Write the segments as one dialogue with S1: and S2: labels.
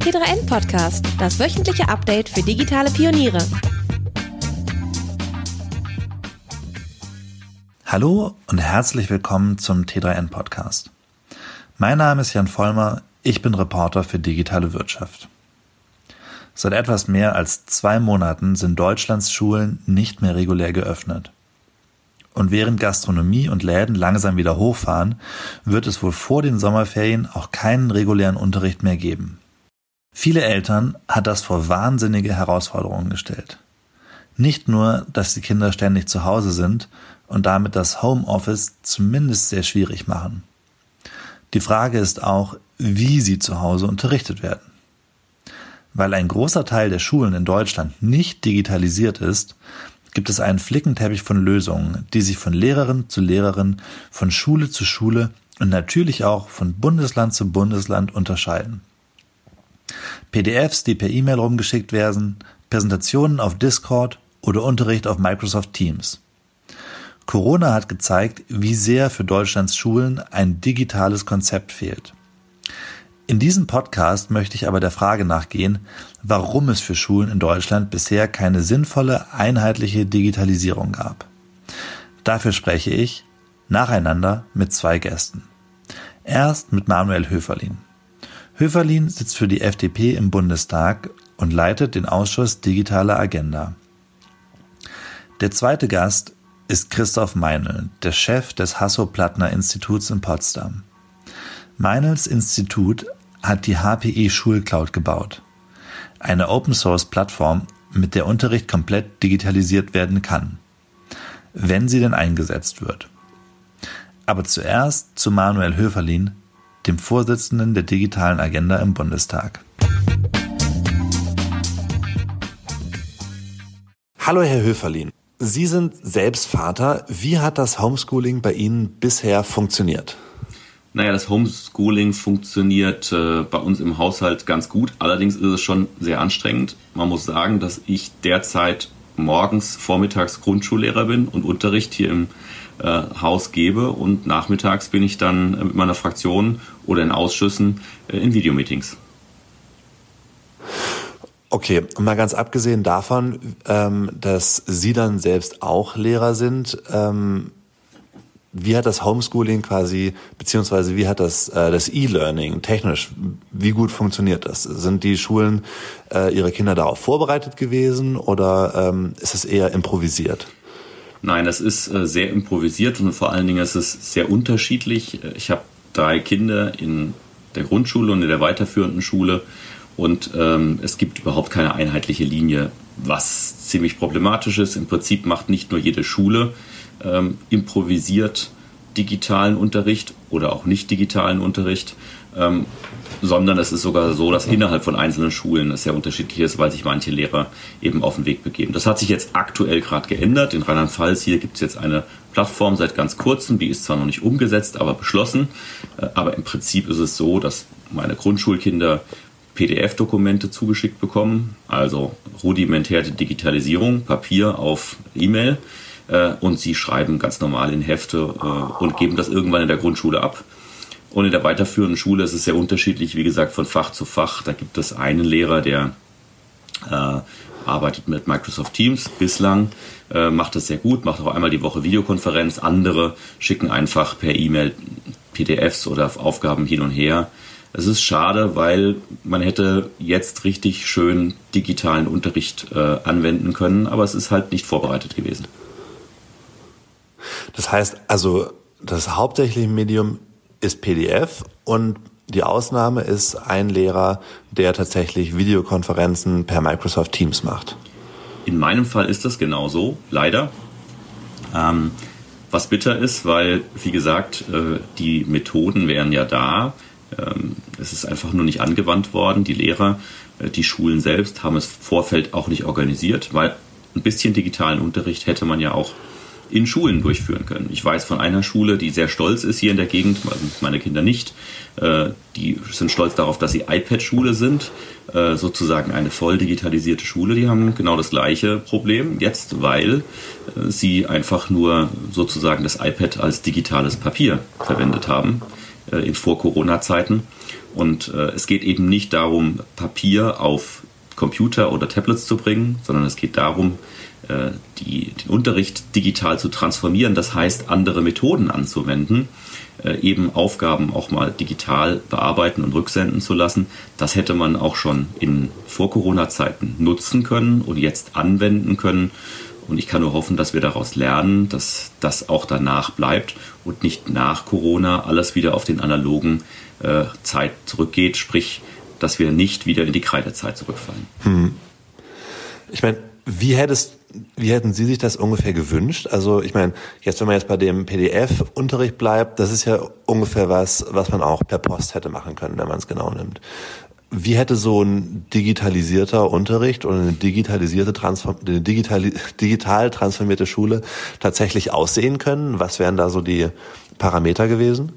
S1: T3N Podcast, das wöchentliche Update für digitale Pioniere.
S2: Hallo und herzlich willkommen zum T3N Podcast. Mein Name ist Jan Vollmer, ich bin Reporter für digitale Wirtschaft. Seit etwas mehr als zwei Monaten sind Deutschlands Schulen nicht mehr regulär geöffnet. Und während Gastronomie und Läden langsam wieder hochfahren, wird es wohl vor den Sommerferien auch keinen regulären Unterricht mehr geben. Viele Eltern hat das vor wahnsinnige Herausforderungen gestellt. Nicht nur, dass die Kinder ständig zu Hause sind und damit das Homeoffice zumindest sehr schwierig machen. Die Frage ist auch, wie sie zu Hause unterrichtet werden. Weil ein großer Teil der Schulen in Deutschland nicht digitalisiert ist, gibt es einen Flickenteppich von Lösungen, die sich von Lehrerin zu Lehrerin, von Schule zu Schule und natürlich auch von Bundesland zu Bundesland unterscheiden. PDFs, die per E-Mail rumgeschickt werden, Präsentationen auf Discord oder Unterricht auf Microsoft Teams. Corona hat gezeigt, wie sehr für Deutschlands Schulen ein digitales Konzept fehlt. In diesem Podcast möchte ich aber der Frage nachgehen, warum es für Schulen in Deutschland bisher keine sinnvolle, einheitliche Digitalisierung gab. Dafür spreche ich nacheinander mit zwei Gästen. Erst mit Manuel Höferlin. Höferlin sitzt für die FDP im Bundestag und leitet den Ausschuss Digitale Agenda. Der zweite Gast ist Christoph Meinl, der Chef des Hasso-Plattner-Instituts in Potsdam. Meinls Institut hat die HPE Schulcloud gebaut. Eine Open-Source-Plattform, mit der Unterricht komplett digitalisiert werden kann. Wenn sie denn eingesetzt wird. Aber zuerst zu Manuel Höferlin, dem Vorsitzenden der digitalen Agenda im Bundestag. Hallo, Herr Höferlin. Sie sind selbst Vater. Wie hat das Homeschooling bei Ihnen bisher funktioniert?
S3: Naja, das Homeschooling funktioniert äh, bei uns im Haushalt ganz gut. Allerdings ist es schon sehr anstrengend. Man muss sagen, dass ich derzeit morgens, vormittags Grundschullehrer bin und Unterricht hier im äh, Haus gebe und nachmittags bin ich dann mit meiner Fraktion oder in Ausschüssen äh, in Videomeetings.
S2: Okay, mal ganz abgesehen davon, ähm, dass Sie dann selbst auch Lehrer sind, ähm, wie hat das Homeschooling quasi, beziehungsweise wie hat das, äh, das E-Learning technisch, wie gut funktioniert das? Sind die Schulen äh, ihre Kinder darauf vorbereitet gewesen oder ähm, ist es eher improvisiert?
S3: Nein, das ist äh, sehr improvisiert und vor allen Dingen ist es sehr unterschiedlich. Ich habe drei Kinder in der Grundschule und in der weiterführenden Schule und ähm, es gibt überhaupt keine einheitliche Linie, was ziemlich problematisch ist. Im Prinzip macht nicht nur jede Schule ähm, improvisiert digitalen Unterricht oder auch nicht digitalen Unterricht, ähm, sondern es ist sogar so, dass innerhalb von einzelnen Schulen es sehr unterschiedlich ist, weil sich manche Lehrer eben auf den Weg begeben. Das hat sich jetzt aktuell gerade geändert. In Rheinland-Pfalz hier gibt es jetzt eine Plattform seit ganz kurzem, die ist zwar noch nicht umgesetzt, aber beschlossen. Äh, aber im Prinzip ist es so, dass meine Grundschulkinder PDF-Dokumente zugeschickt bekommen, also rudimentäre Digitalisierung, Papier auf E-Mail äh, und sie schreiben ganz normal in Hefte äh, und geben das irgendwann in der Grundschule ab. Und in der weiterführenden Schule ist es sehr unterschiedlich, wie gesagt, von Fach zu Fach. Da gibt es einen Lehrer, der äh, arbeitet mit Microsoft Teams bislang, äh, macht das sehr gut, macht auch einmal die Woche Videokonferenz. Andere schicken einfach per E-Mail PDFs oder Aufgaben hin und her. Es ist schade, weil man hätte jetzt richtig schön digitalen Unterricht äh, anwenden können, aber es ist halt nicht vorbereitet gewesen.
S2: Das heißt also, das hauptsächliche Medium ist PDF und die Ausnahme ist ein Lehrer, der tatsächlich Videokonferenzen per Microsoft Teams macht.
S3: In meinem Fall ist das genauso, leider. Ähm, was bitter ist, weil, wie gesagt, äh, die Methoden wären ja da. Ähm, es ist einfach nur nicht angewandt worden. Die Lehrer, äh, die Schulen selbst haben es Vorfeld auch nicht organisiert, weil ein bisschen digitalen Unterricht hätte man ja auch in Schulen durchführen können. Ich weiß von einer Schule, die sehr stolz ist hier in der Gegend, meine Kinder nicht. Äh, die sind stolz darauf, dass sie iPad-Schule sind, äh, sozusagen eine voll digitalisierte Schule. Die haben genau das gleiche Problem jetzt, weil äh, sie einfach nur sozusagen das iPad als digitales Papier verwendet haben in Vor-Corona-Zeiten. Und es geht eben nicht darum, Papier auf Computer oder Tablets zu bringen, sondern es geht darum, die, den Unterricht digital zu transformieren, das heißt andere Methoden anzuwenden, eben Aufgaben auch mal digital bearbeiten und rücksenden zu lassen. Das hätte man auch schon in Vor-Corona-Zeiten nutzen können und jetzt anwenden können. Und ich kann nur hoffen, dass wir daraus lernen, dass das auch danach bleibt und nicht nach Corona alles wieder auf den analogen äh, Zeit zurückgeht, sprich, dass wir nicht wieder in die Kreidezeit zurückfallen. Hm.
S2: Ich meine, wie hättest wie hätten Sie sich das ungefähr gewünscht? Also ich meine, jetzt wenn man jetzt bei dem PDF-Unterricht bleibt, das ist ja ungefähr was, was man auch per Post hätte machen können, wenn man es genau nimmt. Wie hätte so ein digitalisierter Unterricht oder eine digitalisierte Transform eine digital, digital transformierte Schule tatsächlich aussehen können? Was wären da so die Parameter gewesen?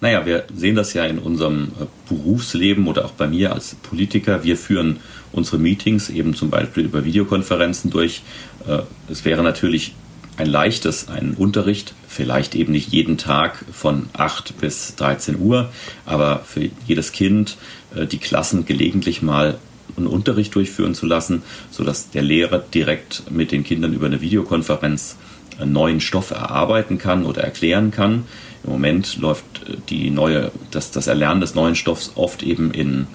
S3: Naja, wir sehen das ja in unserem äh, Berufsleben oder auch bei mir als Politiker. Wir führen unsere Meetings eben zum Beispiel über Videokonferenzen durch. Äh, es wäre natürlich ein leichtes, ein Unterricht, vielleicht eben nicht jeden Tag von 8 bis 13 Uhr, aber für jedes Kind äh, die Klassen gelegentlich mal einen Unterricht durchführen zu lassen, sodass der Lehrer direkt mit den Kindern über eine Videokonferenz einen neuen Stoff erarbeiten kann oder erklären kann. Im Moment läuft äh, die neue, das, das Erlernen des neuen Stoffs oft eben in,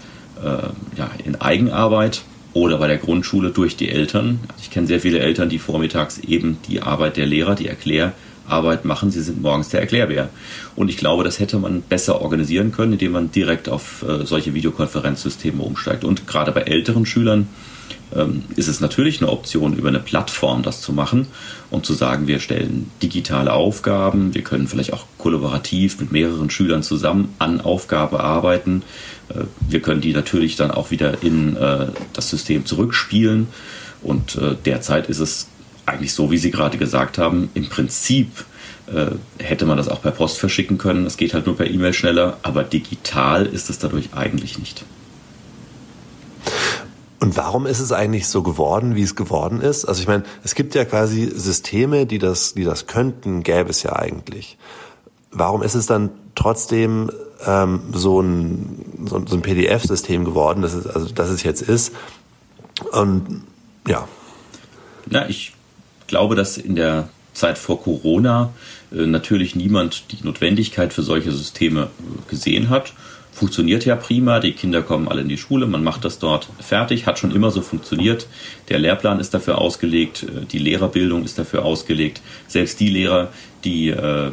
S3: äh, ja, in Eigenarbeit oder bei der Grundschule durch die Eltern. Ich kenne sehr viele Eltern, die vormittags eben die Arbeit der Lehrer, die Erklärarbeit machen. Sie sind morgens der Erklärbär. Und ich glaube, das hätte man besser organisieren können, indem man direkt auf äh, solche Videokonferenzsysteme umsteigt. Und gerade bei älteren Schülern ähm, ist es natürlich eine Option, über eine Plattform das zu machen und zu sagen, wir stellen digitale Aufgaben, wir können vielleicht auch kollaborativ mit mehreren Schülern zusammen an Aufgabe arbeiten. Äh, wir können die natürlich dann auch wieder in äh, das System zurückspielen. Und äh, derzeit ist es eigentlich so, wie Sie gerade gesagt haben, im Prinzip hätte man das auch per Post verschicken können. Es geht halt nur per E-Mail schneller, aber digital ist es dadurch eigentlich nicht.
S2: Und warum ist es eigentlich so geworden, wie es geworden ist? Also ich meine, es gibt ja quasi Systeme, die das, die das könnten, gäbe es ja eigentlich. Warum ist es dann trotzdem ähm, so ein, so, so ein PDF-System geworden, das es, also das es jetzt ist? Und ja.
S3: Na, ich glaube, dass in der Zeit vor Corona äh, natürlich niemand die Notwendigkeit für solche Systeme äh, gesehen hat funktioniert ja prima. Die Kinder kommen alle in die Schule, man macht das dort fertig, hat schon immer so funktioniert. Der Lehrplan ist dafür ausgelegt, äh, die Lehrerbildung ist dafür ausgelegt. Selbst die Lehrer, die äh,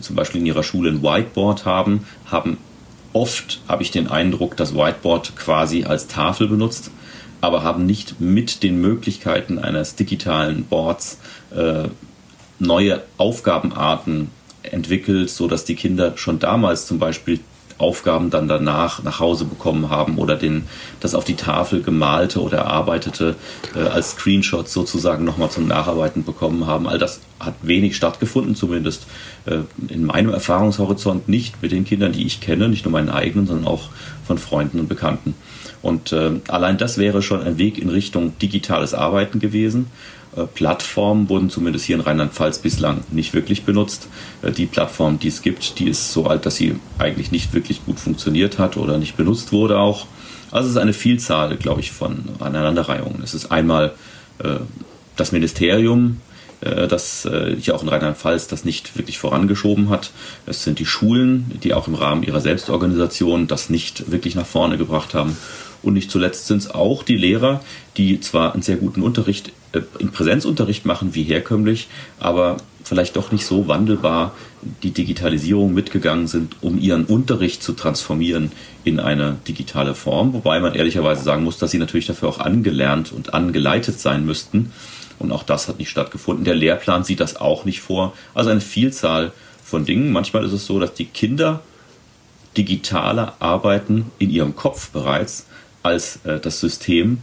S3: zum Beispiel in ihrer Schule ein Whiteboard haben, haben oft, habe ich den Eindruck, das Whiteboard quasi als Tafel benutzt, aber haben nicht mit den Möglichkeiten eines digitalen Boards äh, neue Aufgabenarten entwickelt, so dass die Kinder schon damals zum Beispiel Aufgaben dann danach nach Hause bekommen haben oder den, das auf die Tafel gemalte oder erarbeitete äh, als Screenshot sozusagen nochmal zum Nacharbeiten bekommen haben. All das hat wenig stattgefunden, zumindest äh, in meinem Erfahrungshorizont nicht mit den Kindern, die ich kenne, nicht nur meinen eigenen, sondern auch von Freunden und Bekannten. Und äh, allein das wäre schon ein Weg in Richtung digitales Arbeiten gewesen. Äh, Plattformen wurden zumindest hier in Rheinland-Pfalz bislang nicht wirklich benutzt. Äh, die Plattform, die es gibt, die ist so alt, dass sie eigentlich nicht wirklich gut funktioniert hat oder nicht benutzt wurde auch. Also es ist eine Vielzahl, glaube ich, von Aneinanderreihungen. Es ist einmal äh, das Ministerium, das hier auch in Rheinland-Pfalz das nicht wirklich vorangeschoben hat. Es sind die Schulen, die auch im Rahmen ihrer Selbstorganisation das nicht wirklich nach vorne gebracht haben. Und nicht zuletzt sind es auch die Lehrer, die zwar einen sehr guten Unterricht äh, im Präsenzunterricht machen wie herkömmlich, aber vielleicht doch nicht so wandelbar die Digitalisierung mitgegangen sind, um ihren Unterricht zu transformieren in eine digitale Form. Wobei man ehrlicherweise sagen muss, dass sie natürlich dafür auch angelernt und angeleitet sein müssten. Und auch das hat nicht stattgefunden. Der Lehrplan sieht das auch nicht vor. Also eine Vielzahl von Dingen. Manchmal ist es so, dass die Kinder digitaler arbeiten in ihrem Kopf bereits als äh, das System.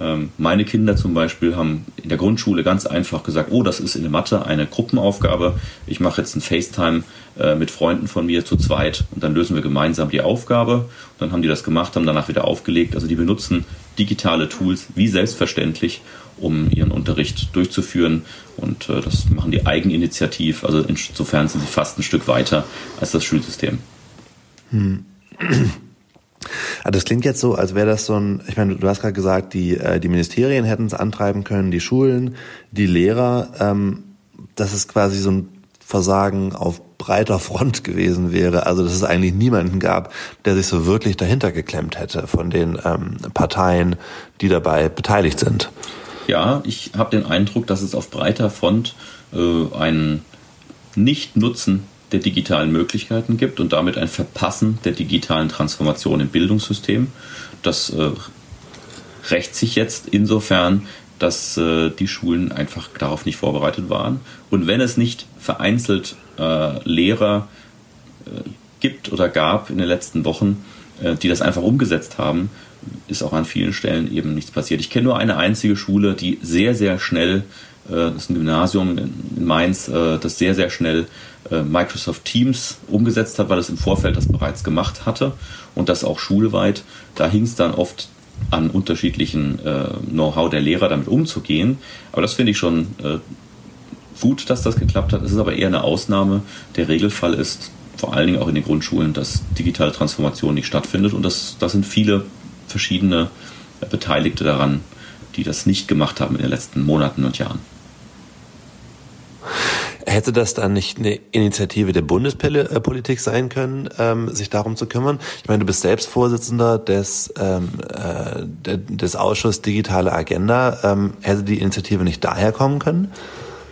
S3: Ähm, meine Kinder zum Beispiel haben in der Grundschule ganz einfach gesagt, oh, das ist in der Mathe eine Gruppenaufgabe. Ich mache jetzt ein FaceTime äh, mit Freunden von mir zu zweit und dann lösen wir gemeinsam die Aufgabe. Und dann haben die das gemacht, haben danach wieder aufgelegt. Also die benutzen digitale Tools wie selbstverständlich, um ihren Unterricht durchzuführen. Und äh, das machen die eigeninitiativ. Also insofern sind sie fast ein Stück weiter als das Schulsystem.
S2: Hm. Ah, das klingt jetzt so, als wäre das so ein, ich meine, du hast gerade gesagt, die, äh, die Ministerien hätten es antreiben können, die Schulen, die Lehrer, ähm, dass es quasi so ein Versagen auf breiter Front gewesen wäre. Also dass es eigentlich niemanden gab, der sich so wirklich dahinter geklemmt hätte von den ähm, Parteien, die dabei beteiligt sind.
S3: Ja, ich habe den Eindruck, dass es auf breiter Front äh, ein Nicht-Nutzen der digitalen Möglichkeiten gibt und damit ein Verpassen der digitalen Transformation im Bildungssystem. Das äh, rächt sich jetzt insofern, dass äh, die Schulen einfach darauf nicht vorbereitet waren. Und wenn es nicht vereinzelt äh, Lehrer äh, gibt oder gab in den letzten Wochen, äh, die das einfach umgesetzt haben, ist auch an vielen Stellen eben nichts passiert. Ich kenne nur eine einzige Schule, die sehr, sehr schnell, äh, das ist ein Gymnasium in Mainz, das sehr, sehr schnell Microsoft Teams umgesetzt hat, weil es im Vorfeld das bereits gemacht hatte und das auch schulweit. Da hing es dann oft an unterschiedlichen äh, Know-how der Lehrer damit umzugehen. Aber das finde ich schon äh, gut, dass das geklappt hat. Es ist aber eher eine Ausnahme. Der Regelfall ist vor allen Dingen auch in den Grundschulen, dass digitale Transformation nicht stattfindet. Und das, das sind viele verschiedene Beteiligte daran, die das nicht gemacht haben in den letzten Monaten und Jahren.
S2: Hätte das dann nicht eine Initiative der Bundespolitik sein können, ähm, sich darum zu kümmern? Ich meine, du bist selbst Vorsitzender des, ähm, äh, des Ausschusses Digitale Agenda. Ähm, hätte die Initiative nicht daher kommen können?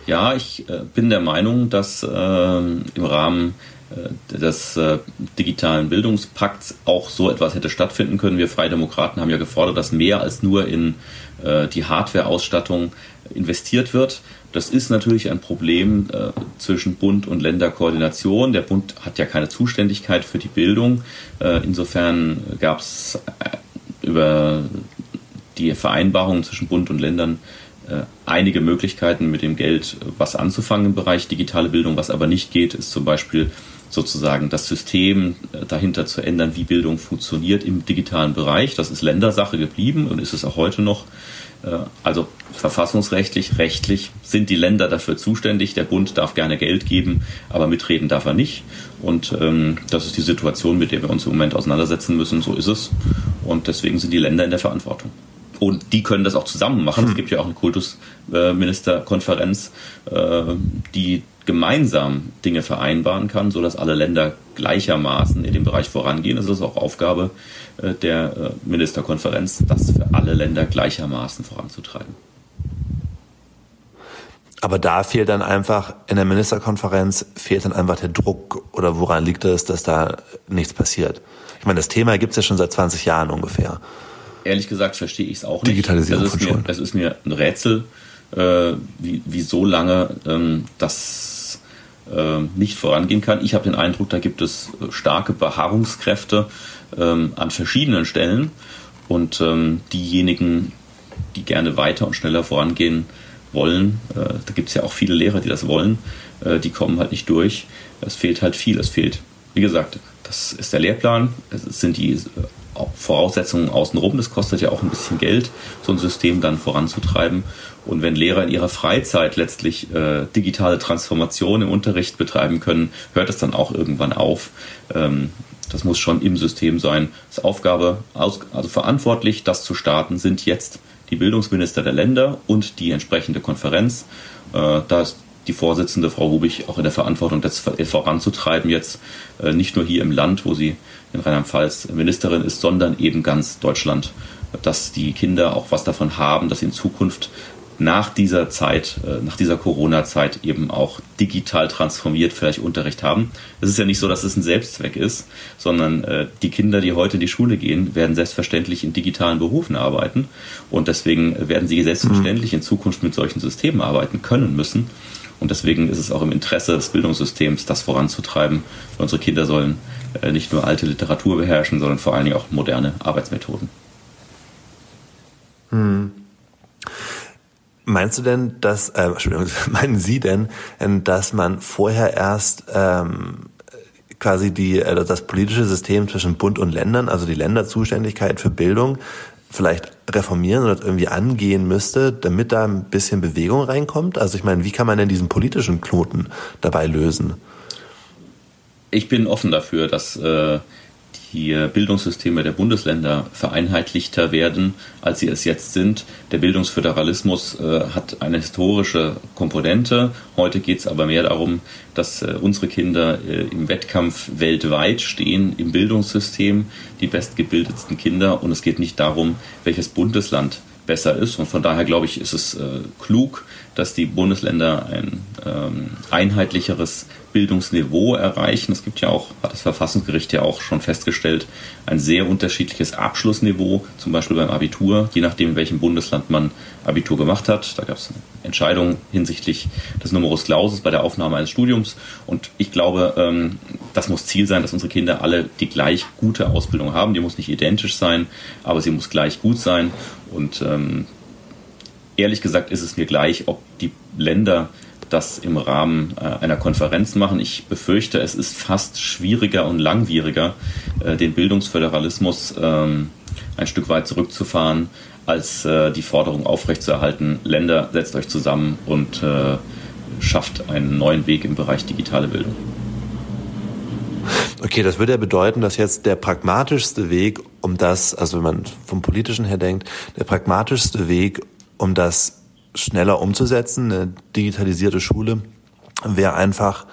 S3: Ja, ich äh, bin der Meinung, dass äh, im Rahmen äh, des äh, digitalen Bildungspakts auch so etwas hätte stattfinden können. Wir Freie Demokraten haben ja gefordert, dass mehr als nur in äh, die Hardware-Ausstattung investiert wird. Das ist natürlich ein Problem äh, zwischen Bund und Länderkoordination. Der Bund hat ja keine Zuständigkeit für die Bildung. Äh, insofern gab es äh, über die Vereinbarungen zwischen Bund und Ländern äh, einige Möglichkeiten mit dem Geld was anzufangen im Bereich digitale Bildung. Was aber nicht geht, ist zum Beispiel sozusagen das System äh, dahinter zu ändern, wie Bildung funktioniert im digitalen Bereich. Das ist Ländersache geblieben und ist es auch heute noch. Äh, also verfassungsrechtlich, rechtlich sind die Länder dafür zuständig. Der Bund darf gerne Geld geben, aber mitreden darf er nicht. Und ähm, das ist die Situation, mit der wir uns im Moment auseinandersetzen müssen. So ist es. Und deswegen sind die Länder in der Verantwortung. Und die können das auch zusammen machen. Es hm. gibt ja auch eine Kultusministerkonferenz, äh, die gemeinsam Dinge vereinbaren kann, sodass alle Länder gleichermaßen in dem Bereich vorangehen. Es ist auch Aufgabe der äh, Ministerkonferenz, das für alle Länder gleichermaßen voranzutreiben.
S2: Aber da fehlt dann einfach, in der Ministerkonferenz fehlt dann einfach der Druck oder woran liegt es, dass da nichts passiert? Ich meine, das Thema gibt es ja schon seit 20 Jahren ungefähr
S3: ehrlich gesagt verstehe ich es auch nicht.
S2: Digitalisierung
S3: es ist, mir, es ist mir ein Rätsel, äh, wie, wie so lange ähm, das äh, nicht vorangehen kann. Ich habe den Eindruck, da gibt es starke Beharrungskräfte ähm, an verschiedenen Stellen und ähm, diejenigen, die gerne weiter und schneller vorangehen wollen, äh, da gibt es ja auch viele Lehrer, die das wollen, äh, die kommen halt nicht durch. Es fehlt halt viel. Es fehlt, wie gesagt, das ist der Lehrplan, es sind die Voraussetzungen außenrum. Das kostet ja auch ein bisschen Geld, so ein System dann voranzutreiben. Und wenn Lehrer in ihrer Freizeit letztlich äh, digitale Transformation im Unterricht betreiben können, hört es dann auch irgendwann auf. Ähm, das muss schon im System sein. Das Aufgabe, also verantwortlich, das zu starten, sind jetzt die Bildungsminister der Länder und die entsprechende Konferenz. Äh, da ist die Vorsitzende, Frau Rubig, auch in der Verantwortung, das voranzutreiben jetzt, äh, nicht nur hier im Land, wo sie in Rheinland-Pfalz Ministerin ist, sondern eben ganz Deutschland, dass die Kinder auch was davon haben, dass sie in Zukunft nach dieser Zeit, äh, nach dieser Corona-Zeit eben auch digital transformiert vielleicht Unterricht haben. Es ist ja nicht so, dass es ein Selbstzweck ist, sondern äh, die Kinder, die heute in die Schule gehen, werden selbstverständlich in digitalen Berufen arbeiten und deswegen werden sie selbstverständlich in Zukunft mit solchen Systemen arbeiten können müssen. Und deswegen ist es auch im Interesse des Bildungssystems, das voranzutreiben. Unsere Kinder sollen äh, nicht nur alte Literatur beherrschen, sondern vor allen Dingen auch moderne Arbeitsmethoden.
S2: Hm. Meinst du denn, dass, äh, Entschuldigung, meinen Sie denn, dass man vorher erst ähm, quasi die, äh, das politische System zwischen Bund und Ländern, also die Länderzuständigkeit für Bildung, vielleicht reformieren oder irgendwie angehen müsste, damit da ein bisschen Bewegung reinkommt? Also ich meine, wie kann man denn diesen politischen Knoten dabei lösen?
S3: Ich bin offen dafür, dass äh, die Bildungssysteme der Bundesländer vereinheitlichter werden, als sie es jetzt sind. Der Bildungsföderalismus äh, hat eine historische Komponente. Heute geht es aber mehr darum, dass äh, unsere Kinder äh, im Wettkampf weltweit stehen, im Bildungssystem, die bestgebildetsten Kinder. Und es geht nicht darum, welches Bundesland besser ist. Und von daher glaube ich, ist es äh, klug, dass die Bundesländer ein ähm, einheitlicheres Bildungsniveau erreichen. Es gibt ja auch, hat das Verfassungsgericht ja auch schon festgestellt, ein sehr unterschiedliches Abschlussniveau, zum Beispiel beim Abitur, je nachdem, in welchem Bundesland man Abitur gemacht hat. Da gab es eine Entscheidung hinsichtlich des Numerus Clausus bei der Aufnahme eines Studiums. Und ich glaube, ähm, das muss Ziel sein, dass unsere Kinder alle die gleich gute Ausbildung haben. Die muss nicht identisch sein, aber sie muss gleich gut sein. Und ähm, ehrlich gesagt ist es mir gleich, ob die Länder das im Rahmen äh, einer Konferenz machen. Ich befürchte, es ist fast schwieriger und langwieriger, äh, den Bildungsföderalismus ähm, ein Stück weit zurückzufahren, als äh, die Forderung aufrechtzuerhalten, Länder, setzt euch zusammen und schafft einen neuen Weg im Bereich digitale Bildung.
S2: Okay, das würde ja bedeuten, dass jetzt der pragmatischste Weg, um das, also wenn man vom politischen her denkt, der pragmatischste Weg, um das schneller umzusetzen, eine digitalisierte Schule, wäre einfach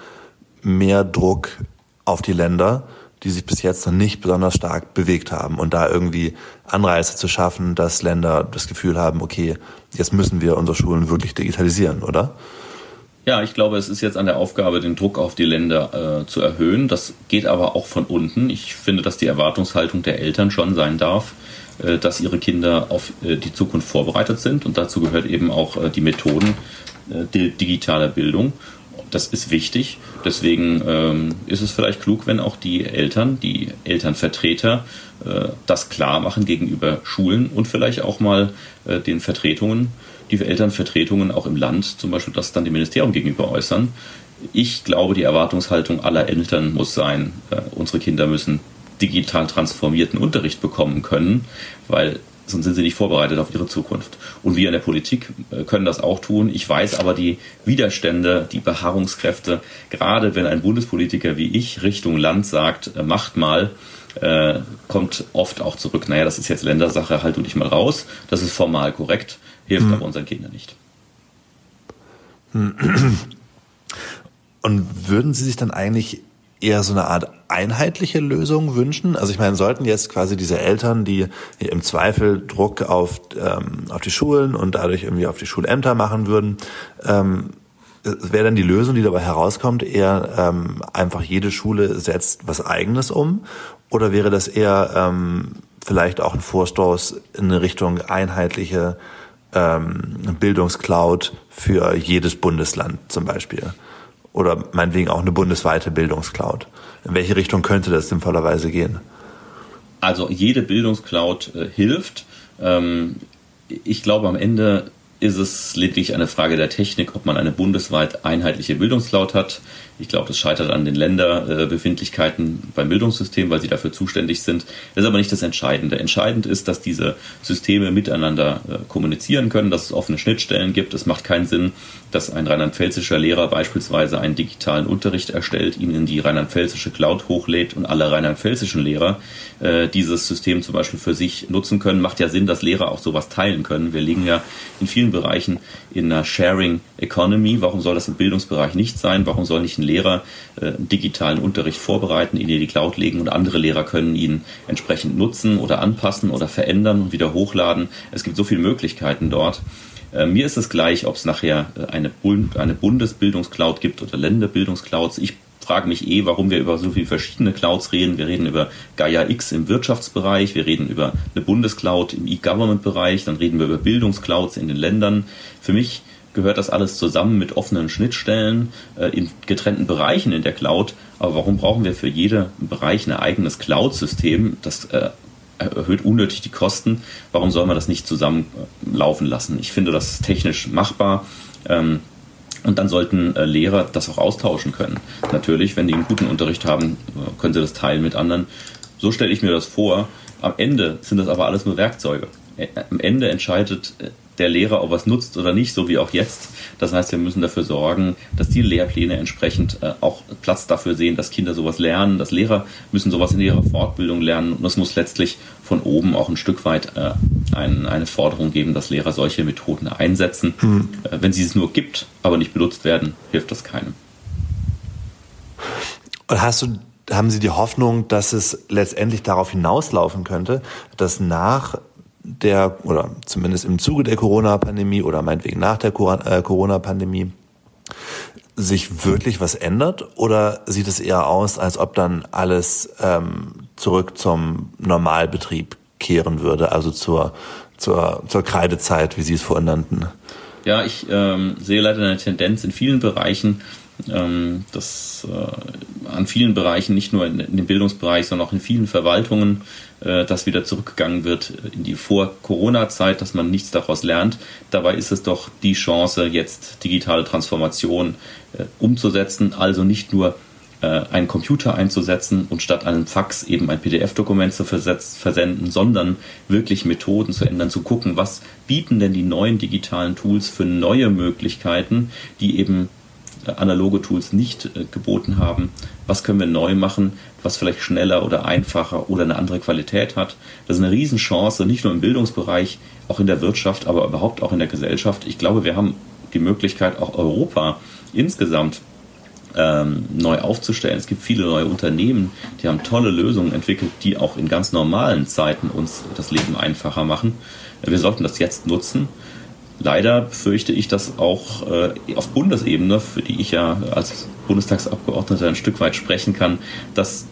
S2: mehr Druck auf die Länder, die sich bis jetzt noch nicht besonders stark bewegt haben und da irgendwie Anreize zu schaffen, dass Länder das Gefühl haben, okay, jetzt müssen wir unsere Schulen wirklich digitalisieren, oder?
S3: Ja, ich glaube, es ist jetzt an der Aufgabe, den Druck auf die Länder äh, zu erhöhen. Das geht aber auch von unten. Ich finde, dass die Erwartungshaltung der Eltern schon sein darf, dass ihre Kinder auf äh, die Zukunft vorbereitet sind. Und dazu gehört eben auch äh, die Methoden digitaler Bildung. Das ist wichtig. Deswegen ähm, ist es vielleicht klug, wenn auch die Eltern, die Elternvertreter das klar machen gegenüber Schulen und vielleicht auch mal den Vertretungen, die Elternvertretungen auch im Land, zum Beispiel das dann dem Ministerium gegenüber äußern. Ich glaube, die Erwartungshaltung aller Eltern muss sein, unsere Kinder müssen digital transformierten Unterricht bekommen können, weil sonst sind sie nicht vorbereitet auf ihre Zukunft. Und wir in der Politik äh, können das auch tun. Ich weiß aber die Widerstände, die Beharrungskräfte, gerade wenn ein Bundespolitiker wie ich Richtung Land sagt, äh, macht mal, äh, kommt oft auch zurück, naja, das ist jetzt Ländersache, halt du dich mal raus. Das ist formal korrekt, hilft hm. aber unseren Kindern nicht.
S2: Und würden Sie sich dann eigentlich eher so eine Art einheitliche Lösung wünschen? Also ich meine, sollten jetzt quasi diese Eltern, die im Zweifel Druck auf, ähm, auf die Schulen und dadurch irgendwie auf die Schulämter machen würden, ähm, wäre dann die Lösung, die dabei herauskommt, eher ähm, einfach jede Schule setzt was eigenes um? Oder wäre das eher ähm, vielleicht auch ein Vorstoß in eine Richtung einheitliche ähm, Bildungscloud für jedes Bundesland zum Beispiel? Oder meinetwegen auch eine bundesweite Bildungscloud. In welche Richtung könnte das sinnvollerweise gehen?
S3: Also jede Bildungscloud äh, hilft. Ähm, ich glaube, am Ende ist es lediglich eine Frage der Technik, ob man eine bundesweit einheitliche Bildungscloud hat. Ich glaube, das scheitert an den Länderbefindlichkeiten beim Bildungssystem, weil sie dafür zuständig sind. Das ist aber nicht das Entscheidende. Entscheidend ist, dass diese Systeme miteinander äh, kommunizieren können, dass es offene Schnittstellen gibt. Es macht keinen Sinn, dass ein rheinland-pfälzischer Lehrer beispielsweise einen digitalen Unterricht erstellt, ihn in die rheinland-pfälzische Cloud hochlädt und alle rheinland-pfälzischen Lehrer äh, dieses System zum Beispiel für sich nutzen können. Macht ja Sinn, dass Lehrer auch sowas teilen können. Wir liegen ja in vielen Bereichen in einer Sharing Economy. Warum soll das im Bildungsbereich nicht sein? Warum soll nicht ein Lehrer äh, digitalen Unterricht vorbereiten, ihn in die Cloud legen und andere Lehrer können ihn entsprechend nutzen oder anpassen oder verändern und wieder hochladen? Es gibt so viele Möglichkeiten dort. Äh, mir ist es gleich, ob es nachher äh, eine, Bund eine Bundesbildungscloud gibt oder Länderbildungsclouds. Ich frage mich eh, warum wir über so viele verschiedene Clouds reden. Wir reden über Gaia X im Wirtschaftsbereich, wir reden über eine Bundescloud im E-Government-Bereich, dann reden wir über Bildungsclouds in den Ländern. Für mich gehört das alles zusammen mit offenen Schnittstellen äh, in getrennten Bereichen in der Cloud. Aber warum brauchen wir für jeden Bereich ein eigenes Cloud-System? Das äh, erhöht unnötig die Kosten. Warum soll man das nicht zusammenlaufen lassen? Ich finde das technisch machbar. Ähm, und dann sollten äh, Lehrer das auch austauschen können. Natürlich, wenn die einen guten Unterricht haben, äh, können sie das teilen mit anderen. So stelle ich mir das vor. Am Ende sind das aber alles nur Werkzeuge. Am Ende entscheidet der Lehrer, ob er es nutzt oder nicht, so wie auch jetzt. Das heißt, wir müssen dafür sorgen, dass die Lehrpläne entsprechend äh, auch Platz dafür sehen, dass Kinder sowas lernen, dass Lehrer müssen sowas in ihrer Fortbildung lernen und es muss letztlich von oben auch ein Stück weit äh, ein, eine Forderung geben, dass Lehrer solche Methoden einsetzen. Mhm. Äh, wenn sie es nur gibt, aber nicht benutzt werden, hilft das keinem.
S2: Und hast du haben Sie die Hoffnung, dass es letztendlich darauf hinauslaufen könnte, dass nach der oder zumindest im Zuge der Corona-Pandemie oder meinetwegen nach der äh, Corona-Pandemie sich wirklich was ändert oder sieht es eher aus, als ob dann alles ähm, zurück zum Normalbetrieb kehren würde, also zur, zur, zur Kreidezeit, wie Sie es vorhin nannten?
S3: Ja, ich ähm, sehe leider eine Tendenz in vielen Bereichen, ähm, dass äh, an vielen Bereichen, nicht nur in, in, dem Bildungsbereich, sondern auch in vielen Verwaltungen, äh, das wieder zurückgegangen wird in die Vor-Corona-Zeit, dass man nichts daraus lernt. Dabei ist es doch die Chance, jetzt digitale Transformation äh, umzusetzen, also nicht nur äh, einen Computer einzusetzen und statt einem Fax eben ein PDF-Dokument zu versenden, sondern wirklich Methoden zu ändern, zu gucken, was bieten denn die neuen digitalen Tools für neue Möglichkeiten, die eben analoge Tools nicht geboten haben. Was können wir neu machen, was vielleicht schneller oder einfacher oder eine andere Qualität hat? Das ist eine Riesenchance, nicht nur im Bildungsbereich, auch in der Wirtschaft, aber überhaupt auch in der Gesellschaft. Ich glaube, wir haben die Möglichkeit, auch Europa insgesamt ähm, neu aufzustellen. Es gibt viele neue Unternehmen, die haben tolle Lösungen entwickelt, die auch in ganz normalen Zeiten uns das Leben einfacher machen. Wir sollten das jetzt nutzen Leider fürchte ich, dass auch äh, auf Bundesebene, für die ich ja als Bundestagsabgeordneter ein Stück weit sprechen kann, dass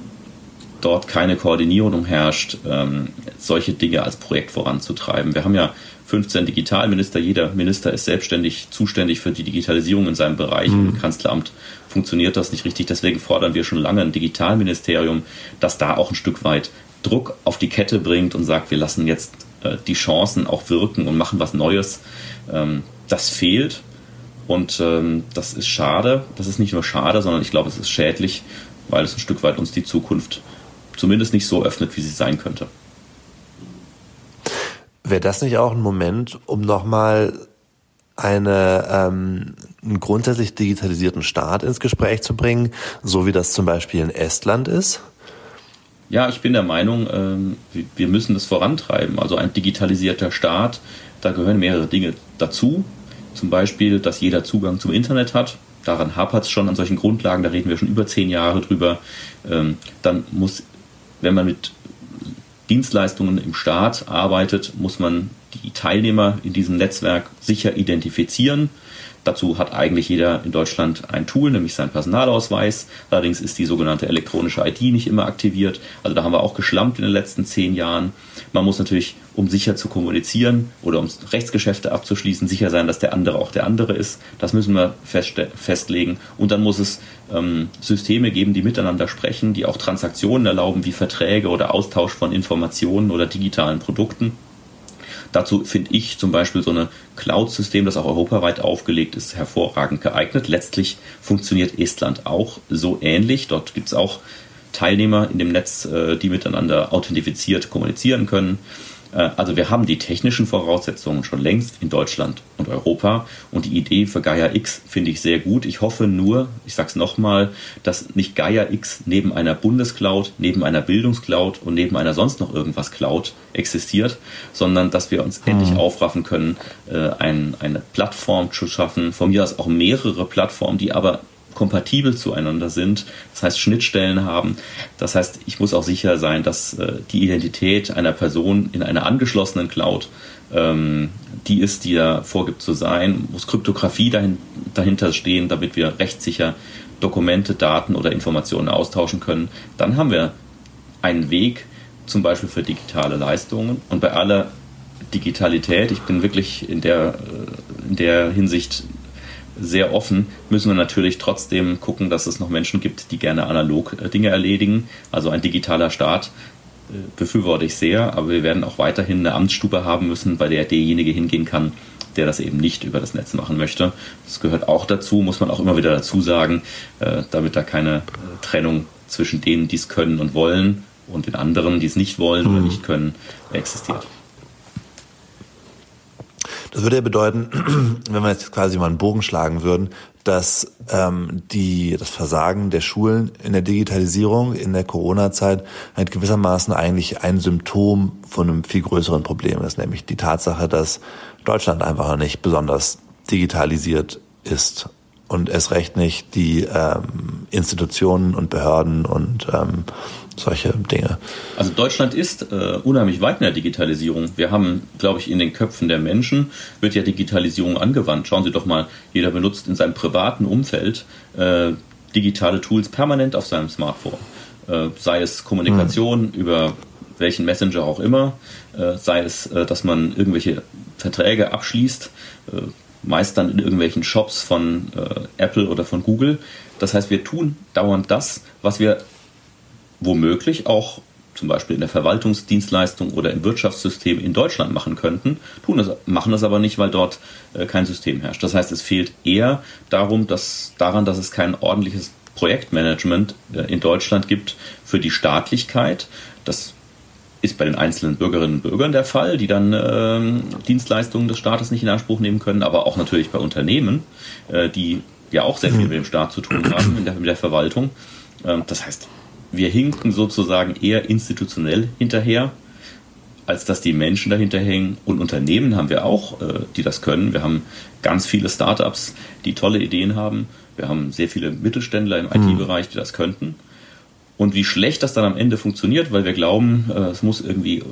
S3: dort keine Koordinierung herrscht, ähm, solche Dinge als Projekt voranzutreiben. Wir haben ja 15 Digitalminister, jeder Minister ist selbstständig zuständig für die Digitalisierung in seinem Bereich. Mhm. Im Kanzleramt funktioniert das nicht richtig. Deswegen fordern wir schon lange ein Digitalministerium, das da auch ein Stück weit Druck auf die Kette bringt und sagt, wir lassen jetzt äh, die Chancen auch wirken und machen was Neues ähm, das fehlt und ähm, das ist schade. Das ist nicht nur schade, sondern ich glaube, es ist schädlich, weil es ein Stück weit uns die Zukunft zumindest nicht so öffnet, wie sie sein könnte.
S2: Wäre das nicht auch ein Moment, um nochmal eine, ähm, einen grundsätzlich digitalisierten Staat ins Gespräch zu bringen, so wie das zum Beispiel in Estland ist?
S3: Ja, ich bin der Meinung, ähm, wir müssen das vorantreiben. Also ein digitalisierter Staat da gehören mehrere Dinge dazu. Zum Beispiel, dass jeder Zugang zum Internet hat. Daran hapert es schon an solchen Grundlagen, da reden wir schon über zehn Jahre drüber. Ähm, dann muss, wenn man mit Dienstleistungen im Staat arbeitet, muss man die Teilnehmer in diesem Netzwerk sicher identifizieren. Dazu hat eigentlich jeder in Deutschland ein Tool, nämlich seinen Personalausweis. Allerdings ist die sogenannte elektronische ID nicht immer aktiviert. Also da haben wir auch geschlampt in den letzten zehn Jahren. Man muss natürlich, um sicher zu kommunizieren oder um Rechtsgeschäfte abzuschließen, sicher sein, dass der andere auch der andere ist. Das müssen wir festlegen. Und dann muss es ähm, Systeme geben, die miteinander sprechen, die auch Transaktionen erlauben, wie Verträge oder Austausch von Informationen oder digitalen Produkten. Dazu finde ich zum Beispiel so ein Cloud-System, das auch europaweit aufgelegt ist, hervorragend geeignet. Letztlich funktioniert Estland auch so ähnlich. Dort gibt es auch Teilnehmer in dem Netz, äh, die miteinander authentifiziert kommunizieren können. Äh, also wir haben die technischen Voraussetzungen schon längst in Deutschland und Europa und die Idee für Gaia X finde ich sehr gut. Ich hoffe nur, ich sage es nochmal, dass nicht Gaia X neben einer Bundescloud, neben einer Bildungscloud und neben einer sonst noch irgendwas Cloud existiert, sondern dass wir uns mhm. endlich aufraffen können, äh, ein, eine Plattform zu schaffen, von mir aus auch mehrere Plattformen, die aber kompatibel zueinander sind, das heißt Schnittstellen haben. Das heißt, ich muss auch sicher sein, dass äh, die Identität einer Person in einer angeschlossenen Cloud ähm, die ist, die da vorgibt zu sein, muss Kryptographie dahin, dahinter stehen, damit wir rechtssicher Dokumente, Daten oder Informationen austauschen können. Dann haben wir einen Weg, zum Beispiel für digitale Leistungen. Und bei aller Digitalität, ich bin wirklich in der, äh, in der Hinsicht sehr offen, müssen wir natürlich trotzdem gucken, dass es noch Menschen gibt, die gerne analog äh, Dinge erledigen. Also ein digitaler Staat äh, befürworte ich sehr, aber wir werden auch weiterhin eine Amtsstube haben müssen, bei der derjenige hingehen kann, der das eben nicht über das Netz machen möchte. Das gehört auch dazu, muss man auch immer wieder dazu sagen, äh, damit da keine Trennung zwischen denen, die es können und wollen, und den anderen, die es nicht wollen oder hm. nicht können, existiert.
S2: Das würde ja bedeuten, wenn wir jetzt quasi mal einen Bogen schlagen würden, dass ähm, die, das Versagen der Schulen in der Digitalisierung in der Corona-Zeit halt gewissermaßen eigentlich ein Symptom von einem viel größeren Problem ist, nämlich die Tatsache, dass Deutschland einfach nicht besonders digitalisiert ist und erst recht nicht die ähm, Institutionen und Behörden und ähm, solche Dinge.
S3: Also Deutschland ist äh, unheimlich weit in der Digitalisierung. Wir haben, glaube ich, in den Köpfen der Menschen wird ja Digitalisierung angewandt. Schauen Sie doch mal, jeder benutzt in seinem privaten Umfeld äh, digitale Tools permanent auf seinem Smartphone. Äh, sei es Kommunikation hm. über welchen Messenger auch immer, äh, sei es, äh, dass man irgendwelche Verträge abschließt, äh, meist dann in irgendwelchen Shops von Apple oder von Google. Das heißt, wir tun dauernd das, was wir womöglich auch zum Beispiel in der Verwaltungsdienstleistung oder im Wirtschaftssystem in Deutschland machen könnten, tun das, machen das aber nicht, weil dort äh, kein System herrscht. Das heißt, es fehlt eher darum, dass, daran, dass es kein ordentliches Projektmanagement äh, in Deutschland gibt für die Staatlichkeit. Das ist bei den einzelnen Bürgerinnen und Bürgern der Fall, die dann äh, Dienstleistungen des Staates nicht in Anspruch nehmen können, aber auch natürlich bei Unternehmen, äh, die ja auch sehr viel mit dem Staat zu tun haben, in der, mit der Verwaltung. Ähm, das heißt, wir hinken sozusagen eher institutionell hinterher, als dass die Menschen dahinter hängen. Und Unternehmen haben wir auch, äh, die das können. Wir haben ganz viele Startups, die tolle Ideen haben. Wir haben sehr viele Mittelständler im hm. IT-Bereich, die das könnten. Und wie schlecht das dann am Ende funktioniert, weil wir glauben, äh, es muss irgendwie äh,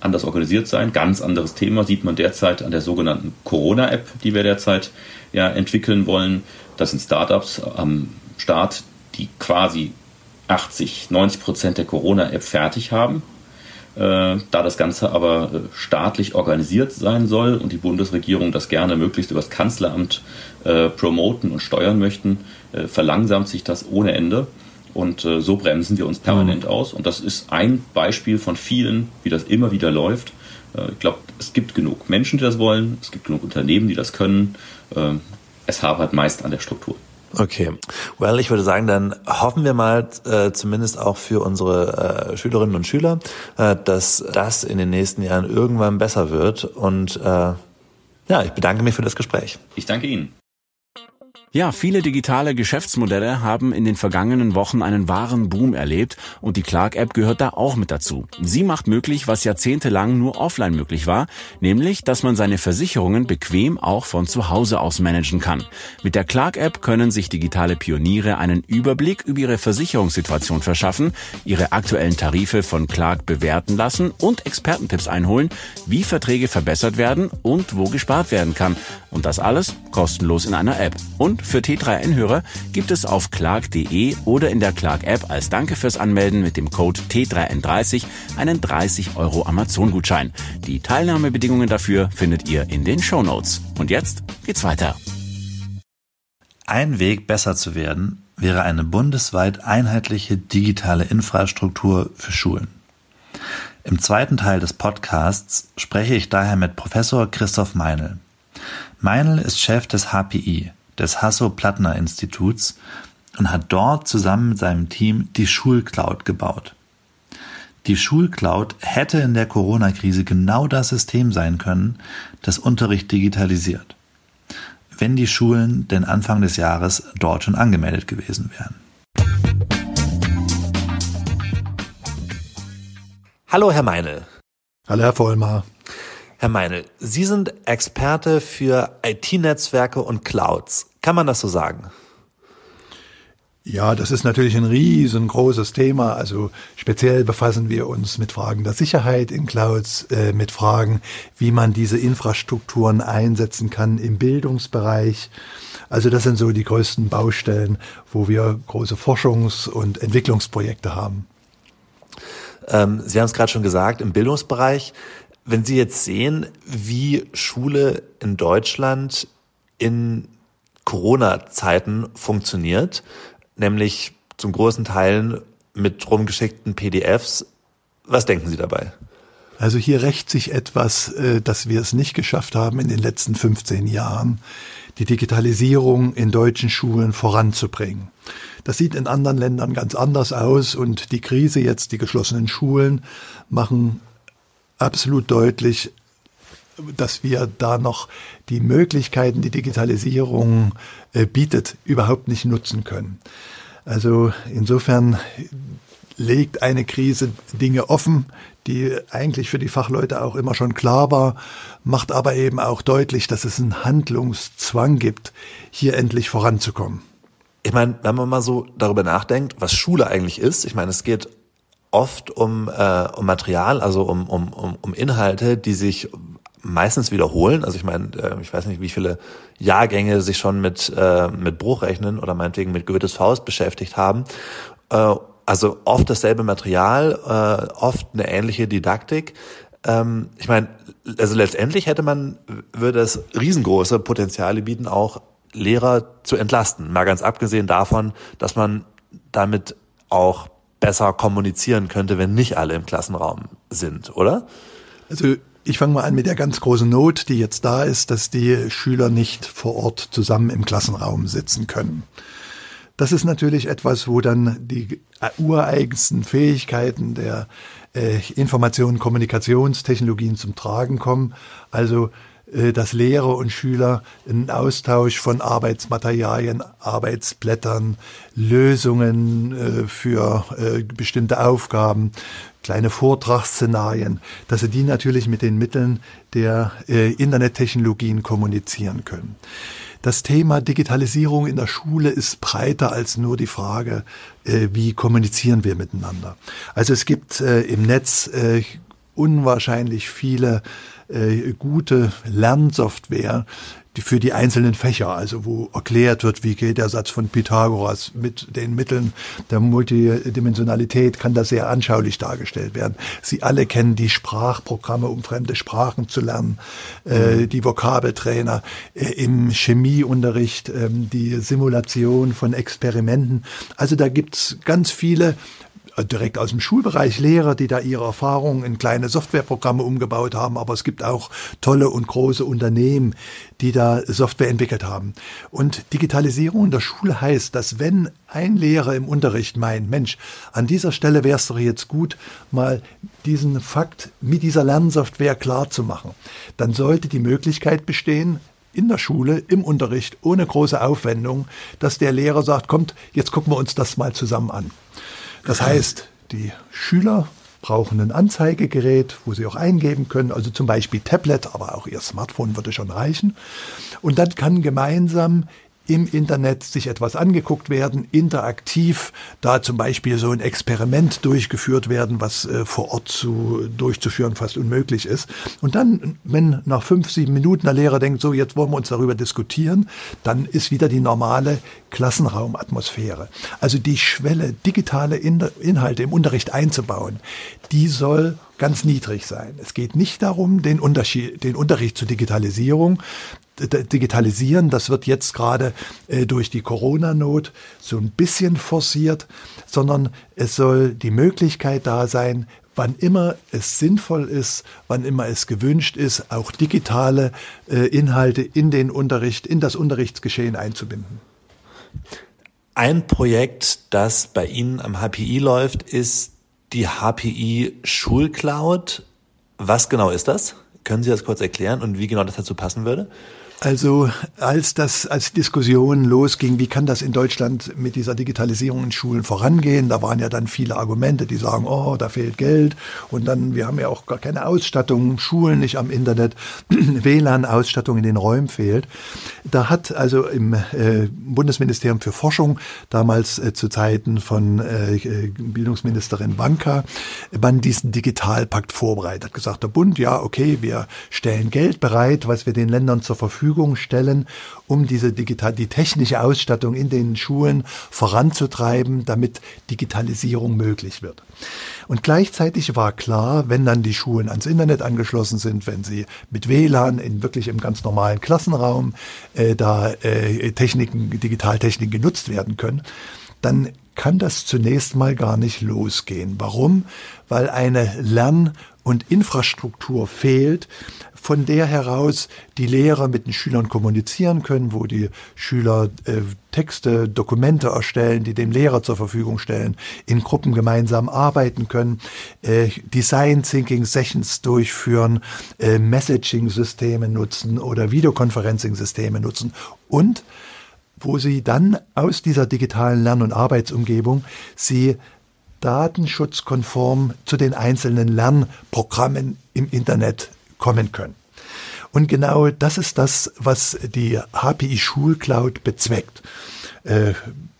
S3: anders organisiert sein. Ganz anderes Thema sieht man derzeit an der sogenannten Corona-App, die wir derzeit ja entwickeln wollen. Das sind Startups am Start, die quasi 80, 90 Prozent der Corona-App fertig haben. Äh, da das Ganze aber äh, staatlich organisiert sein soll und die Bundesregierung das gerne möglichst über das Kanzleramt äh, promoten und steuern möchten, äh, verlangsamt sich das ohne Ende. Und äh, so bremsen wir uns permanent mhm. aus. Und das ist ein Beispiel von vielen, wie das immer wieder läuft. Äh, ich glaube, es gibt genug Menschen, die das wollen. Es gibt genug Unternehmen, die das können. es hapert meist an der Struktur.
S2: Okay, well, ich würde sagen, dann hoffen wir mal äh, zumindest auch für unsere äh, Schülerinnen und Schüler, äh, dass das in den nächsten Jahren irgendwann besser wird. Und äh, ja, ich bedanke mich für das Gespräch.
S3: Ich danke Ihnen.
S4: Ja, viele digitale Geschäftsmodelle haben in den vergangenen Wochen einen wahren Boom erlebt und die Clark-App gehört da auch mit dazu. Sie macht möglich, was jahrzehntelang nur offline möglich war, nämlich, dass man seine Versicherungen bequem auch von zu Hause aus managen kann. Mit der Clark-App können sich digitale Pioniere einen Überblick über ihre Versicherungssituation verschaffen, ihre aktuellen Tarife von Clark bewerten lassen und Expertentipps einholen, wie Verträge verbessert werden und wo gespart werden kann. Und das alles kostenlos in einer App. Und für T3N-Hörer gibt es auf clark.de oder in der Clark-App als Danke fürs Anmelden mit dem Code T3N30 einen 30 Euro Amazon-Gutschein. Die Teilnahmebedingungen dafür findet ihr in den Show Notes. Und jetzt geht's weiter.
S2: Ein Weg, besser zu werden, wäre eine bundesweit einheitliche digitale Infrastruktur für Schulen. Im zweiten Teil des Podcasts spreche ich daher mit Professor Christoph Meinl. Meinl ist Chef des HPI, des Hasso-Plattner-Instituts und hat dort zusammen mit seinem Team die Schulcloud gebaut. Die Schulcloud hätte in der Corona-Krise genau das System sein können, das Unterricht digitalisiert, wenn die Schulen denn Anfang des Jahres dort schon angemeldet gewesen wären. Hallo, Herr Meinl.
S5: Hallo, Herr Vollmar.
S2: Herr Meinl, Sie sind Experte für IT-Netzwerke und Clouds. Kann man das so sagen?
S5: Ja, das ist natürlich ein riesengroßes Thema. Also speziell befassen wir uns mit Fragen der Sicherheit in Clouds, äh, mit Fragen, wie man diese Infrastrukturen einsetzen kann im Bildungsbereich. Also das sind so die größten Baustellen, wo wir große Forschungs- und Entwicklungsprojekte haben.
S2: Ähm, Sie haben es gerade schon gesagt, im Bildungsbereich. Wenn Sie jetzt sehen, wie Schule in Deutschland in Corona-Zeiten funktioniert, nämlich zum großen Teilen mit rumgeschickten PDFs, was denken Sie dabei?
S5: Also hier rächt sich etwas, äh, dass wir es nicht geschafft haben, in den letzten 15 Jahren die Digitalisierung in deutschen Schulen voranzubringen. Das sieht in anderen Ländern ganz anders aus und die Krise jetzt, die geschlossenen Schulen, machen absolut deutlich, dass wir da noch die Möglichkeiten, die Digitalisierung äh, bietet, überhaupt nicht nutzen können. Also insofern legt eine Krise Dinge offen, die eigentlich für die Fachleute auch immer schon klar war, macht aber eben auch deutlich, dass es einen Handlungszwang gibt, hier endlich voranzukommen.
S2: Ich meine, wenn man mal so darüber nachdenkt, was Schule eigentlich ist, ich meine, es geht oft um, äh, um Material, also um, um, um, um Inhalte, die sich meistens wiederholen. Also ich meine, äh, ich weiß nicht, wie viele Jahrgänge sich schon mit, äh, mit Bruchrechnen oder meinetwegen mit Goethes Faust beschäftigt haben. Äh, also oft dasselbe Material, oft eine ähnliche Didaktik. Ähm, ich meine, also letztendlich hätte man, würde es riesengroße Potenziale bieten, auch Lehrer zu entlasten. Mal ganz abgesehen davon, dass man damit auch besser kommunizieren könnte, wenn nicht alle im Klassenraum sind, oder?
S5: Also ich fange mal an mit der ganz großen Not, die jetzt da ist, dass die Schüler nicht vor Ort zusammen im Klassenraum sitzen können. Das ist natürlich etwas, wo dann die ureigensten Fähigkeiten der äh, Information- Kommunikationstechnologien zum Tragen kommen. Also äh, dass Lehrer und Schüler einen Austausch von Arbeitsmaterialien, Arbeitsblättern, Lösungen äh, für äh, bestimmte Aufgaben, kleine Vortragsszenarien, dass sie die natürlich mit den Mitteln der Internettechnologien kommunizieren können. Das Thema Digitalisierung in der Schule ist breiter als nur die Frage, äh, wie kommunizieren wir miteinander. Also es gibt äh, im Netz äh, unwahrscheinlich viele äh, gute Lernsoftware, für die einzelnen Fächer, also wo erklärt wird, wie geht der Satz von Pythagoras mit den Mitteln der Multidimensionalität, kann das sehr anschaulich dargestellt werden. Sie alle kennen die Sprachprogramme, um fremde Sprachen zu lernen, äh, mhm. die Vokabeltrainer, äh, im Chemieunterricht äh, die Simulation von Experimenten. Also da gibt's ganz viele direkt aus dem Schulbereich Lehrer, die da ihre Erfahrungen in kleine Softwareprogramme umgebaut haben, aber es gibt auch tolle und große Unternehmen, die da Software entwickelt haben. Und Digitalisierung in der Schule heißt, dass wenn ein Lehrer im Unterricht meint, Mensch, an dieser Stelle wäre es doch jetzt gut, mal diesen Fakt mit dieser Lernsoftware klar zu machen, dann sollte die Möglichkeit bestehen, in der Schule, im Unterricht, ohne große Aufwendung, dass der Lehrer sagt, kommt, jetzt gucken wir uns das mal zusammen an. Das heißt, die Schüler brauchen ein Anzeigegerät, wo sie auch eingeben können, also zum Beispiel Tablet, aber auch ihr Smartphone würde schon reichen. Und dann kann gemeinsam im Internet sich etwas angeguckt werden, interaktiv, da zum Beispiel so ein Experiment durchgeführt werden, was äh, vor Ort zu, durchzuführen fast unmöglich ist. Und dann, wenn nach fünf, sieben Minuten der Lehrer denkt, so jetzt wollen wir uns darüber diskutieren, dann ist wieder die normale Klassenraumatmosphäre. Also die Schwelle, digitale Inhalte im Unterricht einzubauen, die soll ganz niedrig sein. Es geht nicht darum, den, Unterschied, den Unterricht zur Digitalisierung digitalisieren. Das wird jetzt gerade äh, durch die Corona-Not so ein bisschen forciert, sondern es soll die Möglichkeit da sein, wann immer es sinnvoll ist, wann immer es gewünscht ist, auch digitale äh, Inhalte in den Unterricht, in das Unterrichtsgeschehen einzubinden.
S2: Ein Projekt, das bei Ihnen am HPI läuft, ist die HPI Schulcloud. Was genau ist das? Können Sie das kurz erklären und wie genau das dazu passen würde?
S5: Also als das als Diskussion losging, wie kann das in Deutschland mit dieser Digitalisierung in Schulen vorangehen, da waren ja dann viele Argumente, die sagen, oh, da fehlt Geld und dann wir haben ja auch gar keine Ausstattung, Schulen nicht am Internet, WLAN-Ausstattung in den Räumen fehlt. Da hat also im äh, Bundesministerium für Forschung damals äh, zu Zeiten von äh, Bildungsministerin Banka man diesen Digitalpakt vorbereitet, hat gesagt, der Bund, ja, okay, wir stellen Geld bereit, was wir den Ländern zur Verfügung Verfügung stellen, um diese digital, die technische Ausstattung in den Schulen voranzutreiben, damit Digitalisierung möglich wird. Und gleichzeitig war klar, wenn dann die Schulen ans Internet angeschlossen sind, wenn sie mit WLAN in wirklich im ganz normalen Klassenraum äh, da äh, Techniken, Digitaltechniken genutzt werden können, dann kann das zunächst mal gar nicht losgehen. Warum? Weil eine Lern- und Infrastruktur fehlt, von der heraus die Lehrer mit den Schülern kommunizieren können, wo die Schüler äh, Texte, Dokumente erstellen, die dem Lehrer zur Verfügung stellen, in Gruppen gemeinsam arbeiten können, äh, Design Thinking Sessions durchführen, äh, Messaging Systeme nutzen oder Videoconferencing Systeme nutzen. Und wo sie dann aus dieser digitalen Lern- und Arbeitsumgebung sie datenschutzkonform zu den einzelnen Lernprogrammen im Internet kommen können. Und genau das ist das, was die HPI Schulcloud bezweckt.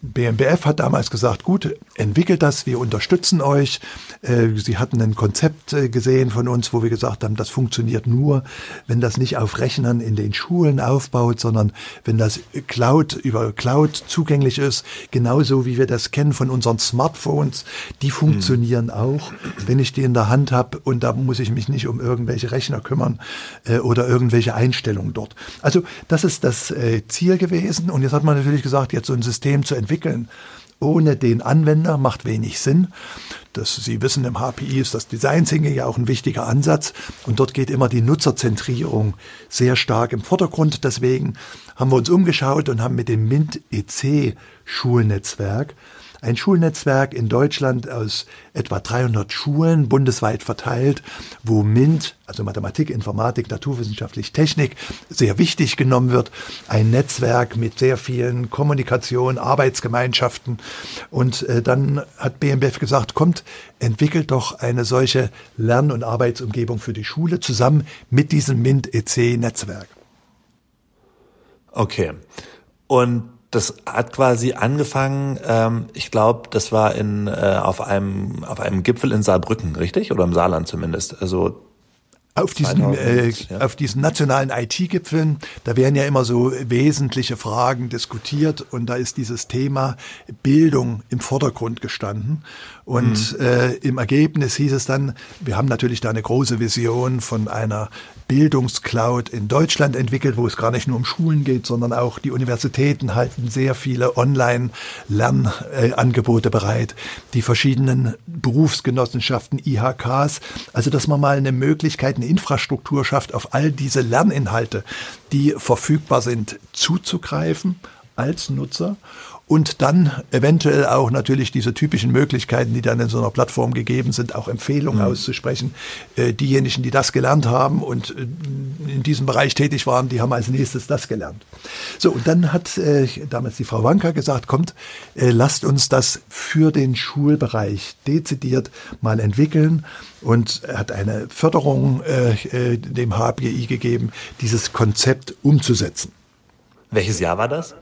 S5: BMBF hat damals gesagt, gut, entwickelt das, wir unterstützen euch. Äh, sie hatten ein Konzept äh, gesehen von uns, wo wir gesagt haben, das funktioniert nur, wenn das nicht auf Rechnern in den Schulen aufbaut, sondern wenn das Cloud über Cloud zugänglich ist, genauso wie wir das kennen von unseren Smartphones, die funktionieren mhm. auch, wenn ich die in der Hand habe und da muss ich mich nicht um irgendwelche Rechner kümmern äh, oder irgendwelche Einstellungen dort. Also das ist das Ziel gewesen und jetzt hat man natürlich gesagt, jetzt so ein System zu entwickeln, entwickeln ohne den Anwender macht wenig Sinn. Das, Sie wissen, im HPI ist das Design Thinking ja auch ein wichtiger Ansatz und dort geht immer die Nutzerzentrierung sehr stark im Vordergrund. Deswegen haben wir uns umgeschaut und haben mit dem MINT EC Schulnetzwerk ein Schulnetzwerk in Deutschland aus etwa 300 Schulen bundesweit verteilt, wo MINT, also Mathematik, Informatik, Naturwissenschaftlich, Technik, sehr wichtig genommen wird. Ein Netzwerk mit sehr vielen Kommunikation, Arbeitsgemeinschaften. Und äh, dann hat BMBF gesagt, kommt, entwickelt doch eine solche Lern- und Arbeitsumgebung für die Schule zusammen mit diesem MINT-EC-Netzwerk.
S2: Okay. Und das hat quasi angefangen, ähm, ich glaube, das war in äh, auf einem auf einem Gipfel in Saarbrücken, richtig? Oder im Saarland zumindest. Also
S5: auf diesen, äh, ja. auf diesen nationalen IT-Gipfeln, da werden ja immer so wesentliche Fragen diskutiert und da ist dieses Thema Bildung im Vordergrund gestanden. Und mhm. äh, im Ergebnis hieß es dann, wir haben natürlich da eine große Vision von einer Bildungscloud in Deutschland entwickelt, wo es gar nicht nur um Schulen geht, sondern auch die Universitäten halten sehr viele Online-Lernangebote bereit, die verschiedenen Berufsgenossenschaften, IHKs, also dass man mal eine Möglichkeit, eine Infrastruktur schafft, auf all diese Lerninhalte, die verfügbar sind, zuzugreifen als Nutzer und dann eventuell auch natürlich diese typischen Möglichkeiten, die dann in so einer Plattform gegeben sind, auch Empfehlungen mhm. auszusprechen. Äh, diejenigen, die das gelernt haben und äh, in diesem Bereich tätig waren, die haben als nächstes das gelernt. So, und dann hat äh, damals die Frau Wanka gesagt, kommt, äh, lasst uns das für den Schulbereich dezidiert mal entwickeln und hat eine Förderung äh dem HBI gegeben, dieses Konzept umzusetzen.
S2: Welches Jahr war das?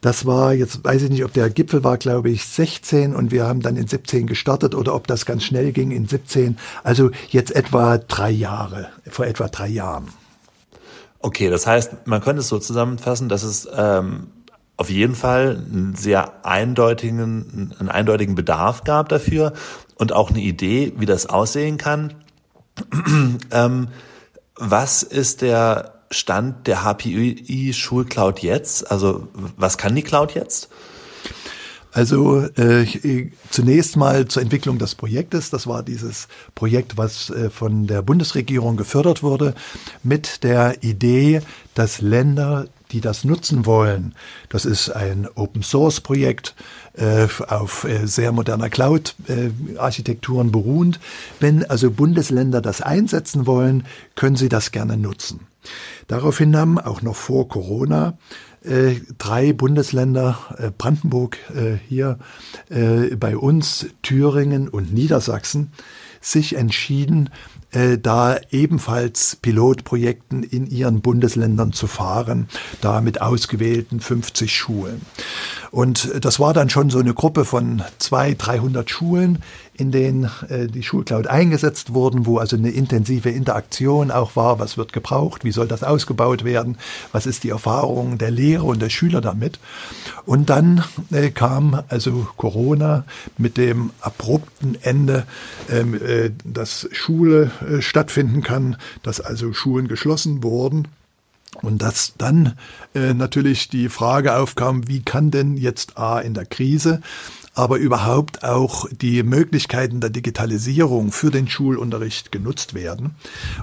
S5: Das war, jetzt weiß ich nicht, ob der Gipfel war, glaube ich, 16 und wir haben dann in 17 gestartet oder ob das ganz schnell ging in 17. Also jetzt etwa drei Jahre, vor etwa drei Jahren.
S2: Okay, das heißt, man könnte es so zusammenfassen, dass es ähm, auf jeden Fall einen sehr eindeutigen, einen eindeutigen Bedarf gab dafür und auch eine Idee, wie das aussehen kann. ähm, was ist der Stand der HPI Schulcloud jetzt? Also was kann die Cloud jetzt?
S5: Also äh, zunächst mal zur Entwicklung des Projektes. Das war dieses Projekt, was äh, von der Bundesregierung gefördert wurde, mit der Idee, dass Länder, die das nutzen wollen, das ist ein Open Source Projekt äh, auf äh, sehr moderner Cloud-Architekturen äh, beruhend. Wenn also Bundesländer das einsetzen wollen, können sie das gerne nutzen. Daraufhin haben auch noch vor Corona äh, drei Bundesländer, äh, Brandenburg äh, hier äh, bei uns, Thüringen und Niedersachsen, sich entschieden, äh, da ebenfalls Pilotprojekten in ihren Bundesländern zu fahren, da mit ausgewählten 50 Schulen. Und das war dann schon so eine Gruppe von 200, 300 Schulen, in denen äh, die Schulcloud eingesetzt wurden, wo also eine intensive Interaktion auch war, was wird gebraucht, wie soll das ausgebaut werden, was ist die Erfahrung der Lehrer und der Schüler damit. Und dann äh, kam also Corona mit dem abrupten Ende, ähm, äh, dass Schule äh, stattfinden kann, dass also Schulen geschlossen wurden. Und dass dann äh, natürlich die Frage aufkam, wie kann denn jetzt A in der Krise aber überhaupt auch die Möglichkeiten der Digitalisierung für den Schulunterricht genutzt werden.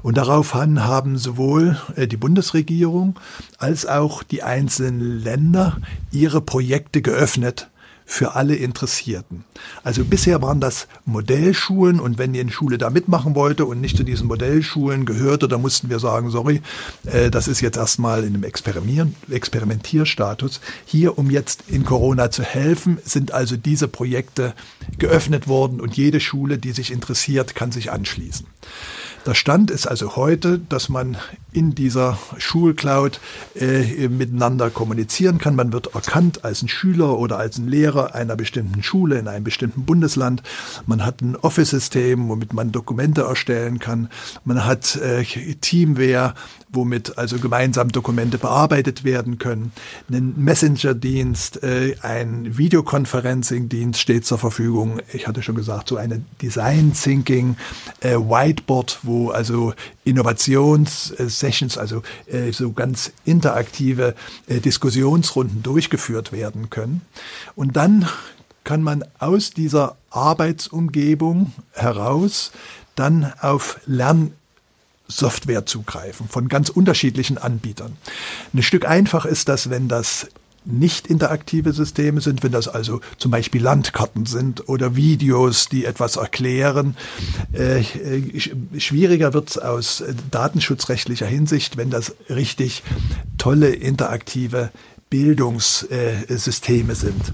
S5: Und daraufhin haben sowohl äh, die Bundesregierung als auch die einzelnen Länder ihre Projekte geöffnet für alle Interessierten. Also bisher waren das Modellschulen und wenn die in Schule da mitmachen wollte und nicht zu diesen Modellschulen gehörte, dann mussten wir sagen, sorry, äh, das ist jetzt erstmal in einem Experimentierstatus. Hier, um jetzt in Corona zu helfen, sind also diese Projekte geöffnet worden und jede Schule, die sich interessiert, kann sich anschließen. Der Stand ist also heute, dass man in dieser Schulcloud äh, miteinander kommunizieren kann. Man wird erkannt als ein Schüler oder als ein Lehrer einer bestimmten Schule in einem bestimmten Bundesland. Man hat ein Office-System, womit man Dokumente erstellen kann. Man hat äh, Teamware, womit also gemeinsam Dokumente bearbeitet werden können. Ein Messenger-Dienst, äh, ein Videoconferencing-Dienst steht zur Verfügung. Ich hatte schon gesagt, so eine Design Thinking äh, Whiteboard, wo also Innovations-Sessions, also äh, so ganz interaktive äh, Diskussionsrunden durchgeführt werden können. Und dann kann man aus dieser Arbeitsumgebung heraus dann auf Lern Software zugreifen von ganz unterschiedlichen Anbietern. Ein Stück einfach ist das, wenn das nicht interaktive Systeme sind, wenn das also zum Beispiel Landkarten sind oder Videos, die etwas erklären. Äh, schwieriger wird es aus datenschutzrechtlicher Hinsicht, wenn das richtig tolle interaktive Bildungssysteme sind.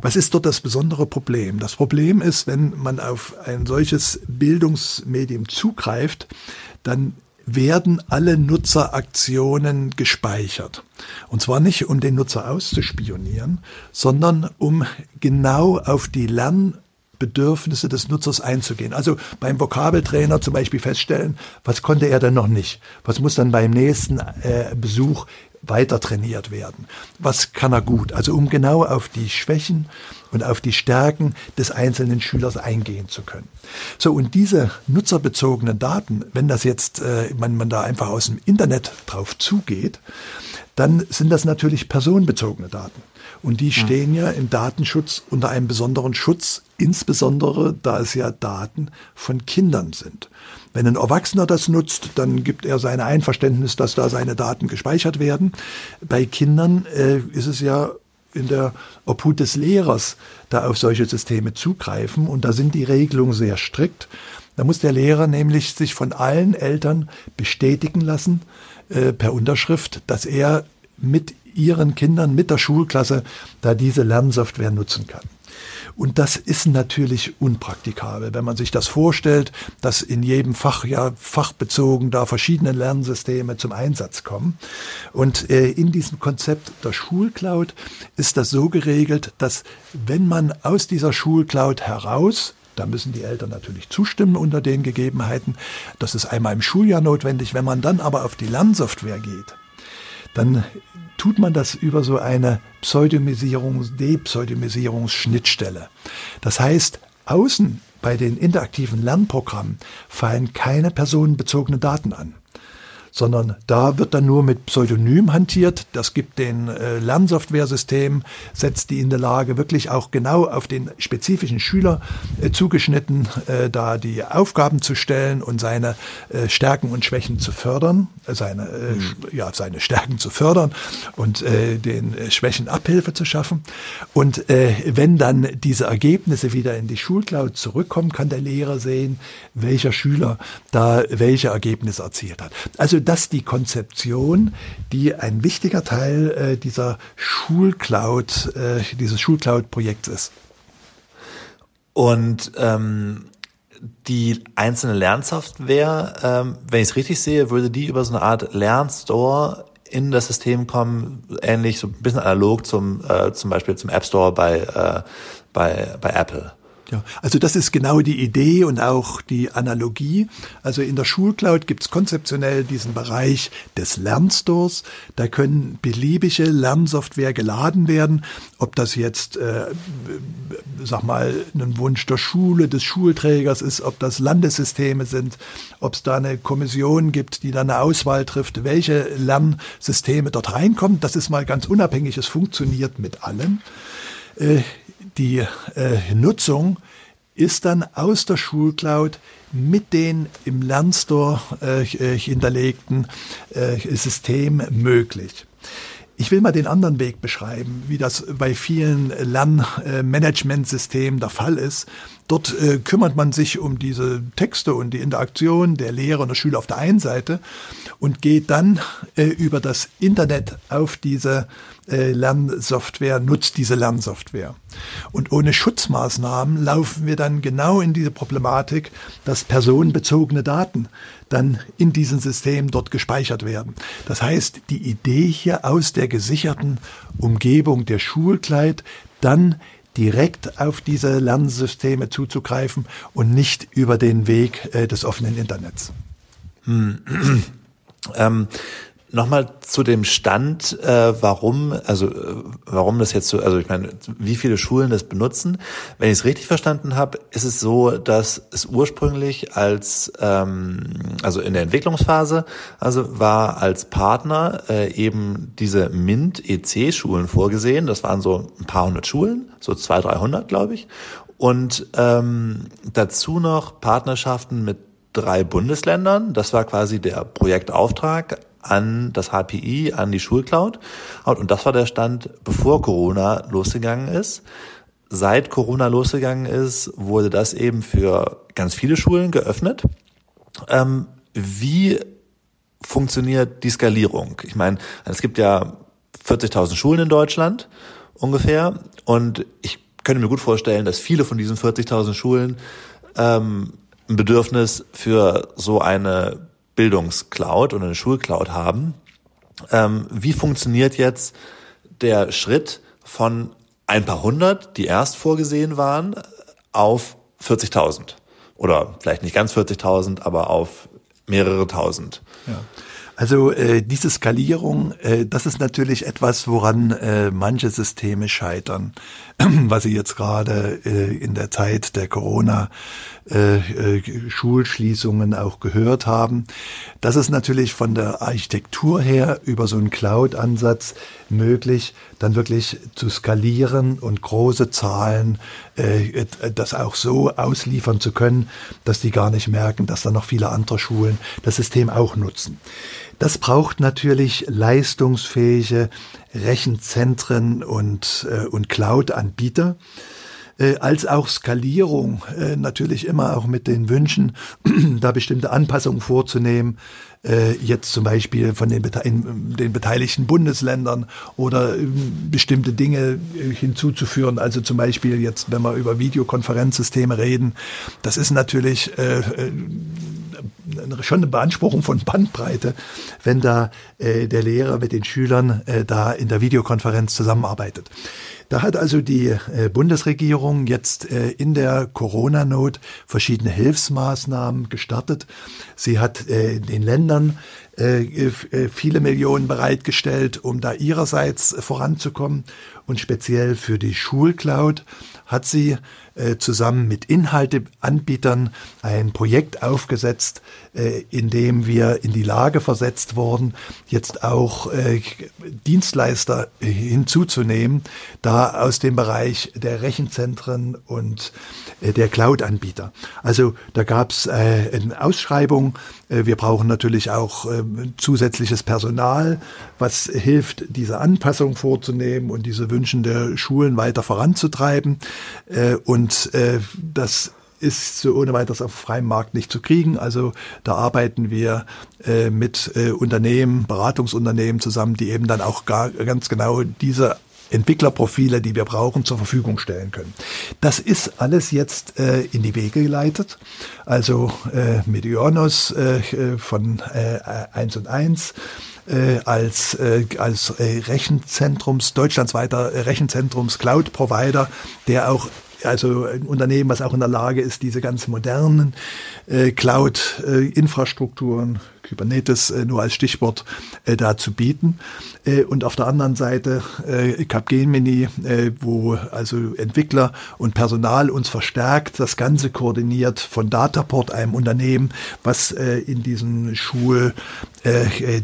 S5: Was ist dort das besondere Problem? Das Problem ist, wenn man auf ein solches Bildungsmedium zugreift, dann werden alle Nutzeraktionen gespeichert. Und zwar nicht, um den Nutzer auszuspionieren, sondern um genau auf die Lernbedürfnisse des Nutzers einzugehen. Also beim Vokabeltrainer zum Beispiel feststellen, was konnte er denn noch nicht? Was muss dann beim nächsten äh, Besuch weiter trainiert werden. Was kann er gut? Also um genau auf die Schwächen und auf die Stärken des einzelnen Schülers eingehen zu können. So, und diese nutzerbezogenen Daten, wenn das jetzt, äh, man, man da einfach aus dem Internet drauf zugeht, dann sind das natürlich personenbezogene Daten. Und die stehen ja im Datenschutz unter einem besonderen Schutz, insbesondere da es ja Daten von Kindern sind. Wenn ein Erwachsener das nutzt, dann gibt er sein Einverständnis, dass da seine Daten gespeichert werden. Bei Kindern äh, ist es ja in der Obhut des Lehrers, da auf solche Systeme zugreifen. Und da sind die Regelungen sehr strikt. Da muss der Lehrer nämlich sich von allen Eltern bestätigen lassen, äh, per Unterschrift, dass er mit ihren Kindern, mit der Schulklasse, da diese Lernsoftware nutzen kann. Und das ist natürlich unpraktikabel, wenn man sich das vorstellt, dass in jedem Fach ja fachbezogen da verschiedene Lernsysteme zum Einsatz kommen. Und äh, in diesem Konzept der Schulcloud ist das so geregelt, dass wenn man aus dieser Schulcloud heraus da müssen die Eltern natürlich zustimmen unter den Gegebenheiten. Das ist einmal im Schuljahr notwendig. Wenn man dann aber auf die Lernsoftware geht, dann tut man das über so eine Pseudomisierungs-, Depseudomisierungsschnittstelle. Das heißt, außen bei den interaktiven Lernprogrammen fallen keine personenbezogenen Daten an sondern da wird dann nur mit Pseudonym hantiert. Das gibt den äh, Lernsoftware-System, setzt die in der Lage, wirklich auch genau auf den spezifischen Schüler äh, zugeschnitten, äh, da die Aufgaben zu stellen und seine äh, Stärken und Schwächen zu fördern, äh, seine, äh, mhm. ja, seine Stärken zu fördern und äh, den Schwächen Abhilfe zu schaffen. Und wenn dann diese Ergebnisse wieder in die Schulcloud zurückkommen, kann der Lehrer sehen, welcher Schüler da welche Ergebnisse erzielt hat. Also also das die Konzeption, die ein wichtiger Teil äh, dieser Schulcloud, äh, dieses Schulcloud-Projekts ist.
S2: Und ähm, die einzelne Lernsoftware, ähm, wenn ich es richtig sehe, würde die über so eine Art Lernstore in das System kommen, ähnlich so ein bisschen analog zum äh, zum Beispiel zum App Store bei äh, bei bei Apple.
S5: Ja, also das ist genau die Idee und auch die Analogie. Also in der Schulcloud gibt es konzeptionell diesen Bereich des Lernstores. Da können beliebige Lernsoftware geladen werden, ob das jetzt, äh, sag mal, ein Wunsch der Schule, des Schulträgers ist, ob das Landessysteme sind, ob es da eine Kommission gibt, die dann eine Auswahl trifft, welche Lernsysteme dort reinkommen. Das ist mal ganz unabhängig. Es funktioniert mit allem. Die äh, Nutzung ist dann aus der Schulcloud mit den im Lernstore äh, äh hinterlegten äh, System möglich. Ich will mal den anderen Weg beschreiben, wie das bei vielen Lernmanagementsystemen der Fall ist. Dort äh, kümmert man sich um diese Texte und die Interaktion der Lehrer und der Schüler auf der einen Seite und geht dann äh, über das Internet auf diese äh, Lernsoftware, nutzt diese Lernsoftware. Und ohne Schutzmaßnahmen laufen wir dann genau in diese Problematik, dass personenbezogene Daten dann in diesem System dort gespeichert werden. Das heißt, die Idee hier aus der gesicherten Umgebung der Schulkleid dann direkt auf diese Lernsysteme zuzugreifen und nicht über den Weg äh, des offenen Internets. Hm.
S2: ähm, Nochmal zu dem Stand, äh, warum, also äh, warum das jetzt so, also ich meine, wie viele Schulen das benutzen. Wenn ich es richtig verstanden habe, ist es so, dass es ursprünglich als, ähm, also in der Entwicklungsphase, also war als Partner äh, eben diese MINT-EC-Schulen vorgesehen. Das waren so ein paar hundert Schulen, so zwei, dreihundert, glaube ich. Und ähm, dazu noch Partnerschaften mit drei Bundesländern. Das war quasi der Projektauftrag an das HPI, an die Schulcloud. Und das war der Stand, bevor Corona losgegangen ist. Seit Corona losgegangen ist, wurde das eben für ganz viele Schulen geöffnet. Ähm, wie funktioniert die Skalierung? Ich meine, es gibt ja 40.000 Schulen in Deutschland ungefähr und ich könnte mir gut vorstellen, dass viele von diesen 40.000 Schulen ähm, ein Bedürfnis für so eine Bildungscloud oder eine Schulcloud haben. Ähm, wie funktioniert jetzt der Schritt von ein paar hundert, die erst vorgesehen waren, auf 40.000? Oder vielleicht nicht ganz 40.000, aber auf mehrere tausend.
S5: Ja. Also äh, diese Skalierung, äh, das ist natürlich etwas, woran äh, manche Systeme scheitern, was Sie jetzt gerade äh, in der Zeit der Corona äh, äh, auch gehört haben. Das ist natürlich von der Architektur her über so einen Cloud-Ansatz möglich, dann wirklich zu skalieren und große Zahlen äh, das auch so ausliefern zu können, dass die gar nicht merken, dass da noch viele andere Schulen das System auch nutzen. Das braucht natürlich leistungsfähige Rechenzentren und, äh, und Cloud-Anbieter äh, als auch Skalierung äh, natürlich immer auch mit den Wünschen, da bestimmte Anpassungen vorzunehmen, äh, jetzt zum Beispiel von den, in, den beteiligten Bundesländern oder äh, bestimmte Dinge äh, hinzuzuführen. Also zum Beispiel jetzt, wenn wir über Videokonferenzsysteme reden, das ist natürlich äh, äh schon eine Beanspruchung von Bandbreite, wenn da äh, der Lehrer mit den Schülern äh, da in der Videokonferenz zusammenarbeitet. Da hat also die äh, Bundesregierung jetzt äh, in der Corona-Not verschiedene Hilfsmaßnahmen gestartet. Sie hat äh, den Ländern viele Millionen bereitgestellt, um da ihrerseits voranzukommen. Und speziell für die Schulcloud hat sie äh, zusammen mit Inhalteanbietern ein Projekt aufgesetzt, äh, in dem wir in die Lage versetzt wurden, jetzt auch äh, Dienstleister hinzuzunehmen, da aus dem Bereich der Rechenzentren und der Cloud-Anbieter. Also da gab es eine Ausschreibung. Wir brauchen natürlich auch zusätzliches Personal, was hilft, diese Anpassung vorzunehmen und diese Wünschen der Schulen weiter voranzutreiben. Und und äh, das ist so ohne weiteres auf freiem Markt nicht zu kriegen. Also da arbeiten wir äh, mit äh, Unternehmen, Beratungsunternehmen zusammen, die eben dann auch gar, ganz genau diese Entwicklerprofile, die wir brauchen, zur Verfügung stellen können. Das ist alles jetzt äh, in die Wege geleitet. Also äh, Medionos äh, von äh, 1 und 1 äh, als, äh, als äh, Rechenzentrums, deutschlandsweiter Rechenzentrums Cloud Provider, der auch also ein Unternehmen, was auch in der Lage ist, diese ganz modernen äh, Cloud-Infrastrukturen, Kubernetes äh, nur als Stichwort äh, da zu bieten. Äh, und auf der anderen Seite äh, Capgemini, äh, wo also Entwickler und Personal uns verstärkt, das Ganze koordiniert von Dataport, einem Unternehmen, was äh, in diesen Schulthemen äh,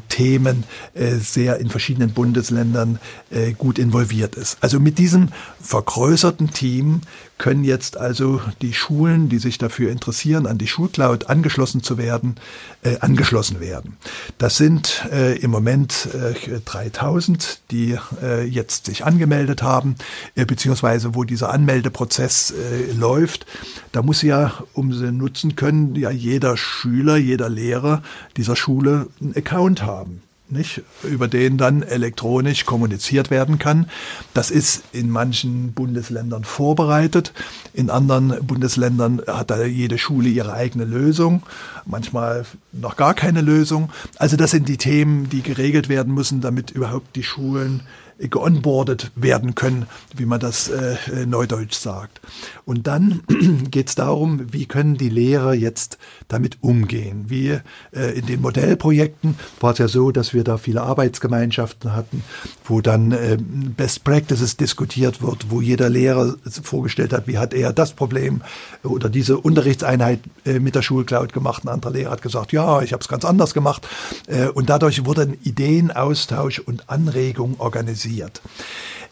S5: äh, sehr in verschiedenen Bundesländern äh, gut involviert ist. Also mit diesem vergrößerten Team können jetzt also die Schulen, die sich dafür interessieren, an die Schulcloud angeschlossen zu werden, äh, angeschlossen werden. Das sind äh, im Moment äh, 3000, die äh, jetzt sich angemeldet haben, äh, beziehungsweise wo dieser Anmeldeprozess äh, läuft. Da muss ja, um sie nutzen können, ja jeder Schüler, jeder Lehrer dieser Schule einen Account haben nicht, über den dann elektronisch kommuniziert werden kann. Das ist in manchen Bundesländern vorbereitet. In anderen Bundesländern hat da jede Schule ihre eigene Lösung. Manchmal noch gar keine Lösung. Also das sind die Themen, die geregelt werden müssen, damit überhaupt die Schulen geonboardet werden können, wie man das äh, neudeutsch sagt. Und dann geht es darum, wie können die Lehrer jetzt damit umgehen. Wie äh, in den Modellprojekten war es ja so, dass wir da viele Arbeitsgemeinschaften hatten, wo dann äh, Best Practices diskutiert wird, wo jeder Lehrer vorgestellt hat, wie hat er das Problem oder diese Unterrichtseinheit äh, mit der Schulcloud gemacht. Ein anderer Lehrer hat gesagt, ja, ich habe es ganz anders gemacht. Äh, und dadurch wurden Ideenaustausch und Anregung organisiert.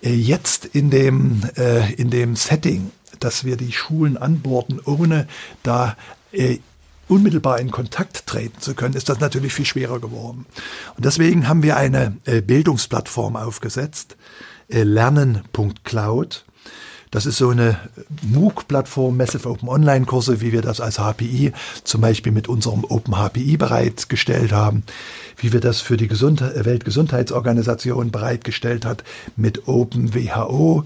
S5: Äh, jetzt in dem, äh, in dem Setting, dass wir die Schulen anborden, ohne da äh, unmittelbar in Kontakt treten zu können, ist das natürlich viel schwerer geworden. Und deswegen haben wir eine Bildungsplattform aufgesetzt, lernen.cloud. Das ist so eine MOOC-Plattform, Massive Open Online-Kurse, wie wir das als HPI zum Beispiel mit unserem Open HPI bereitgestellt haben, wie wir das für die Gesund Weltgesundheitsorganisation bereitgestellt hat mit Open WHO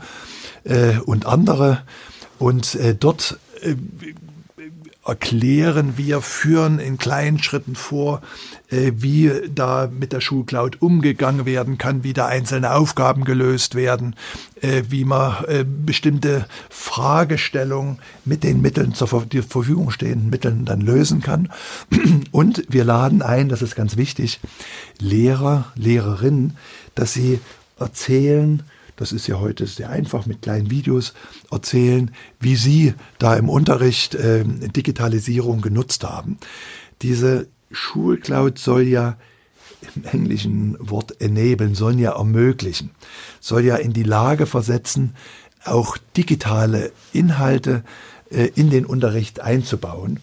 S5: äh, und andere. Und äh, dort äh, erklären wir, führen in kleinen Schritten vor, äh, wie da mit der Schulcloud umgegangen werden kann, wie da einzelne Aufgaben gelöst werden, äh, wie man äh, bestimmte Fragestellungen mit den Mitteln zur Verfügung stehenden Mitteln dann lösen kann. Und wir laden ein, das ist ganz wichtig, Lehrer, Lehrerinnen, dass sie erzählen, das ist ja heute sehr einfach mit kleinen Videos, erzählen, wie Sie da im Unterricht äh, Digitalisierung genutzt haben. Diese Schulcloud soll ja im englischen Wort enablen, soll ja ermöglichen, soll ja in die Lage versetzen, auch digitale Inhalte äh, in den Unterricht einzubauen,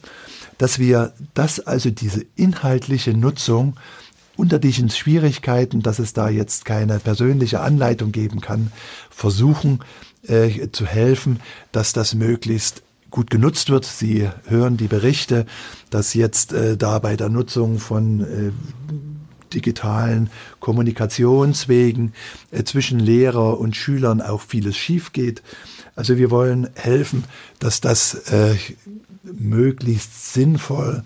S5: dass wir das also diese inhaltliche Nutzung unter diesen Schwierigkeiten, dass es da jetzt keine persönliche Anleitung geben kann, versuchen äh, zu helfen, dass das möglichst gut genutzt wird. Sie hören die Berichte, dass jetzt äh, da bei der Nutzung von äh, digitalen Kommunikationswegen äh, zwischen Lehrer und Schülern auch vieles schief geht. Also wir wollen helfen, dass das äh, möglichst sinnvoll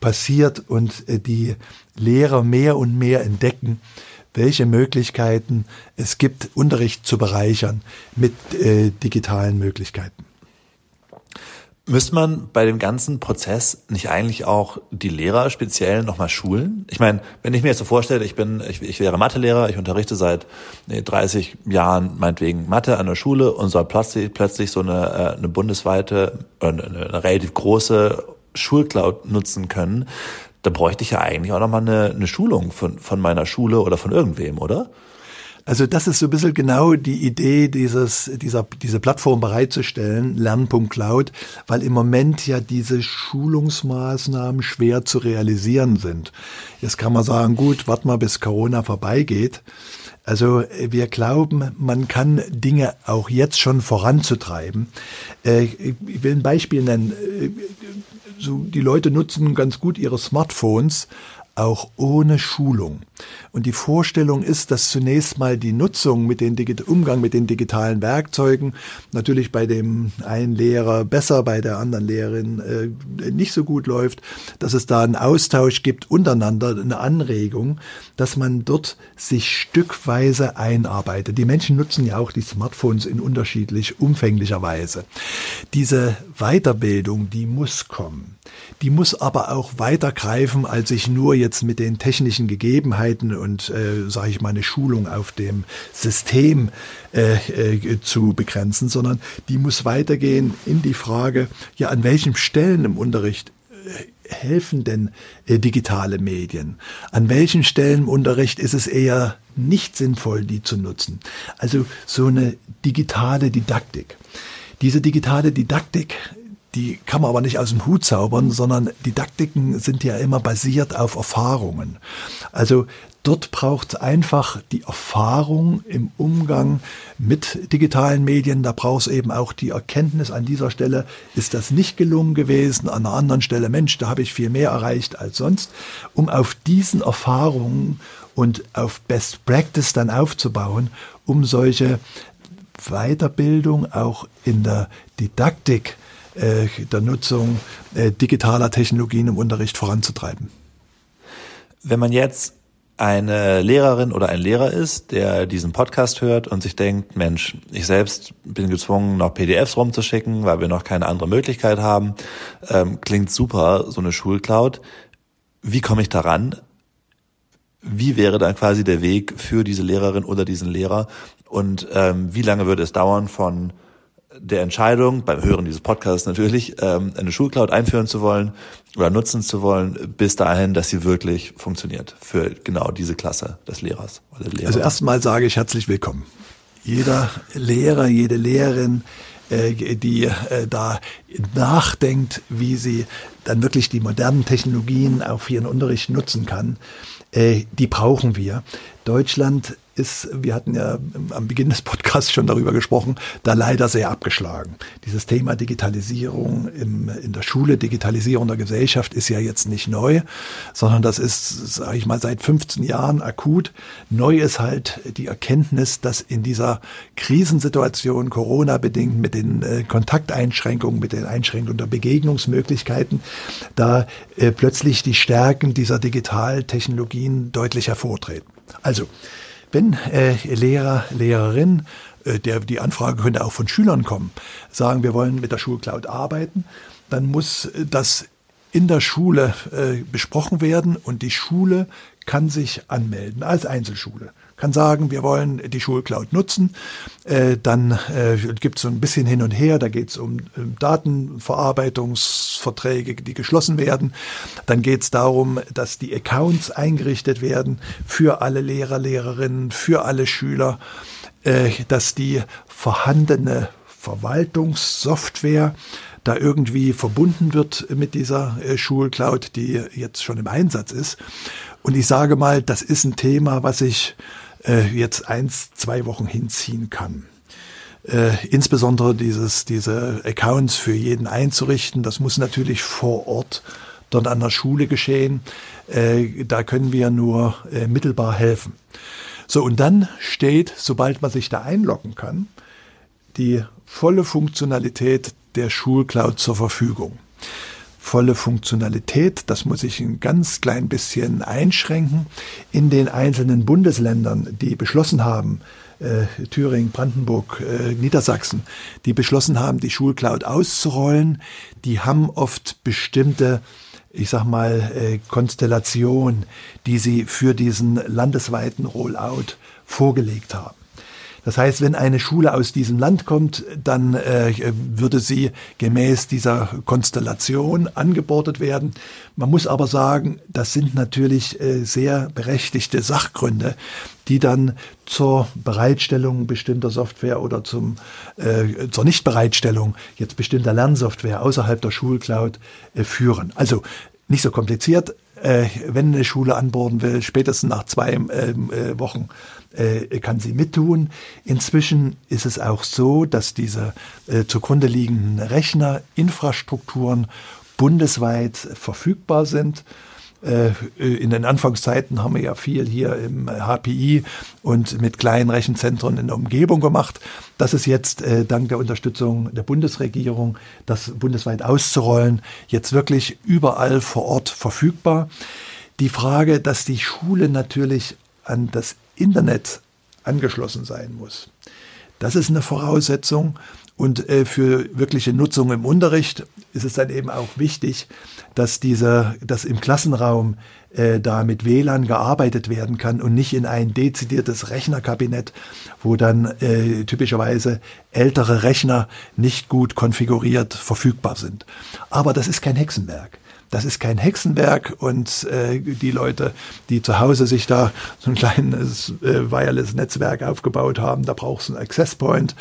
S5: passiert und äh, die Lehrer mehr und mehr entdecken, welche Möglichkeiten es gibt, Unterricht zu bereichern mit äh, digitalen Möglichkeiten.
S2: Müsste man bei dem ganzen Prozess nicht eigentlich auch die Lehrer speziell nochmal schulen? Ich meine, wenn ich mir jetzt so vorstelle, ich bin, ich, ich wäre Mathelehrer, ich unterrichte seit nee, 30 Jahren meinetwegen Mathe an der Schule und soll plötzlich, plötzlich so eine, äh, eine bundesweite, eine, eine relativ große Schulcloud nutzen können, da bräuchte ich ja eigentlich auch nochmal eine, eine Schulung von, von meiner Schule oder von irgendwem, oder?
S5: Also das ist so ein bisschen genau die Idee, dieses, dieser, diese Plattform bereitzustellen, Lern.cloud, weil im Moment ja diese Schulungsmaßnahmen schwer zu realisieren sind. Jetzt kann man sagen, gut, warte mal, bis Corona vorbeigeht. Also wir glauben, man kann Dinge auch jetzt schon voranzutreiben. Äh, ich will ein Beispiel nennen. So, die Leute nutzen ganz gut ihre Smartphones, auch ohne Schulung. Und die Vorstellung ist, dass zunächst mal die Nutzung mit den Digi Umgang mit den digitalen Werkzeugen natürlich bei dem einen Lehrer besser, bei der anderen Lehrerin äh, nicht so gut läuft, dass es da einen Austausch gibt untereinander, eine Anregung, dass man dort sich stückweise einarbeitet. Die Menschen nutzen ja auch die Smartphones in unterschiedlich umfänglicher Weise. Diese Weiterbildung, die muss kommen. Die muss aber auch weitergreifen, als sich nur jetzt jetzt mit den technischen Gegebenheiten und, äh, sage ich mal, eine Schulung auf dem System äh, äh, zu begrenzen, sondern die muss weitergehen in die Frage, ja, an welchen Stellen im Unterricht äh, helfen denn äh, digitale Medien? An welchen Stellen im Unterricht ist es eher nicht sinnvoll, die zu nutzen? Also so eine digitale Didaktik. Diese digitale Didaktik die kann man aber nicht aus dem Hut zaubern, sondern Didaktiken sind ja immer basiert auf Erfahrungen. Also dort braucht es einfach die Erfahrung im Umgang mit digitalen Medien. Da braucht es eben auch die Erkenntnis an dieser Stelle, ist das nicht gelungen gewesen, an einer anderen Stelle, Mensch, da habe ich viel mehr erreicht als sonst, um auf diesen Erfahrungen und auf Best Practice dann aufzubauen, um solche Weiterbildung auch in der Didaktik äh, der Nutzung äh, digitaler Technologien im Unterricht voranzutreiben.
S2: Wenn man jetzt eine Lehrerin oder ein Lehrer ist, der diesen Podcast hört und sich denkt, Mensch, ich selbst bin gezwungen, noch PDFs rumzuschicken, weil wir noch keine andere Möglichkeit haben. Ähm, klingt super, so eine Schulcloud. Wie komme ich daran? Wie wäre dann quasi der Weg für diese Lehrerin oder diesen Lehrer? Und ähm, wie lange würde es dauern von der Entscheidung, beim Hören dieses Podcasts natürlich, ähm, eine Schulcloud einführen zu wollen oder nutzen zu wollen, bis dahin, dass sie wirklich funktioniert für genau diese Klasse des Lehrers
S5: oder Lehrer. Also erstmal sage ich herzlich willkommen. Jeder Lehrer, jede Lehrerin, äh, die äh, da nachdenkt, wie sie dann wirklich die modernen Technologien auch für ihren Unterricht nutzen kann, äh, die brauchen wir. Deutschland ist, wir hatten ja am Beginn des Podcasts schon darüber gesprochen, da leider sehr abgeschlagen. Dieses Thema Digitalisierung im, in der Schule, Digitalisierung der Gesellschaft ist ja jetzt nicht neu, sondern das ist, sage ich mal, seit 15 Jahren akut. Neu ist halt die Erkenntnis, dass in dieser Krisensituation, Corona-bedingt, mit den äh, Kontakteinschränkungen, mit den Einschränkungen der Begegnungsmöglichkeiten, da äh, plötzlich die Stärken dieser Digitaltechnologien deutlich hervortreten. Also, wenn äh, Lehrer, Lehrerin, äh, der, die Anfrage könnte auch von Schülern kommen, sagen, wir wollen mit der Schulcloud arbeiten, dann muss das in der Schule äh, besprochen werden und die Schule kann sich anmelden als Einzelschule kann sagen, wir wollen die Schulcloud nutzen. Äh, dann äh, gibt es so ein bisschen hin und her, da geht es um Datenverarbeitungsverträge, die geschlossen werden. Dann geht es darum, dass die Accounts eingerichtet werden für alle Lehrer, Lehrerinnen, für alle Schüler, äh, dass die vorhandene Verwaltungssoftware da irgendwie verbunden wird mit dieser äh, Schulcloud, die jetzt schon im Einsatz ist. Und ich sage mal, das ist ein Thema, was ich äh, jetzt eins, zwei Wochen hinziehen kann. Äh, insbesondere dieses, diese Accounts für jeden einzurichten, das muss natürlich vor Ort dort an der Schule geschehen. Äh, da können wir nur äh, mittelbar helfen. So, und dann steht, sobald man sich da einloggen kann, die volle Funktionalität der Schulcloud zur Verfügung volle Funktionalität. Das muss ich ein ganz klein bisschen einschränken. In den einzelnen Bundesländern, die beschlossen haben, äh, Thüringen, Brandenburg, äh, Niedersachsen, die beschlossen haben, die Schulcloud auszurollen, die haben oft bestimmte ich sag mal, äh, Konstellation, die sie für diesen landesweiten Rollout vorgelegt haben. Das heißt, wenn eine Schule aus diesem Land kommt, dann äh, würde sie gemäß dieser Konstellation angebordet werden. Man muss aber sagen, das sind natürlich äh, sehr berechtigte Sachgründe, die dann zur Bereitstellung bestimmter Software oder zum, äh, zur Nichtbereitstellung jetzt bestimmter Lernsoftware außerhalb der Schulcloud äh, führen. Also nicht so kompliziert. Äh, wenn eine Schule anborden will, spätestens nach zwei ähm, äh, Wochen äh, kann sie mittun. Inzwischen ist es auch so, dass diese äh, zugrunde liegenden Rechnerinfrastrukturen bundesweit verfügbar sind. Äh, in den Anfangszeiten haben wir ja viel hier im HPI und mit kleinen Rechenzentren in der Umgebung gemacht. Das ist jetzt äh, dank der Unterstützung der Bundesregierung, das bundesweit auszurollen, jetzt wirklich überall vor Ort verfügbar. Die Frage, dass die Schule natürlich an das Internet angeschlossen sein muss. Das ist eine Voraussetzung. Und äh, für wirkliche Nutzung im Unterricht ist es dann eben auch wichtig, dass dieser, dass im Klassenraum äh, da mit WLAN gearbeitet werden kann und nicht in ein dezidiertes Rechnerkabinett, wo dann äh, typischerweise ältere Rechner nicht gut konfiguriert verfügbar sind. Aber das ist kein Hexenwerk. Das ist kein Hexenwerk und äh, die Leute, die zu Hause sich da so ein kleines äh, Wireless-Netzwerk aufgebaut haben, da brauchst du einen Access Point,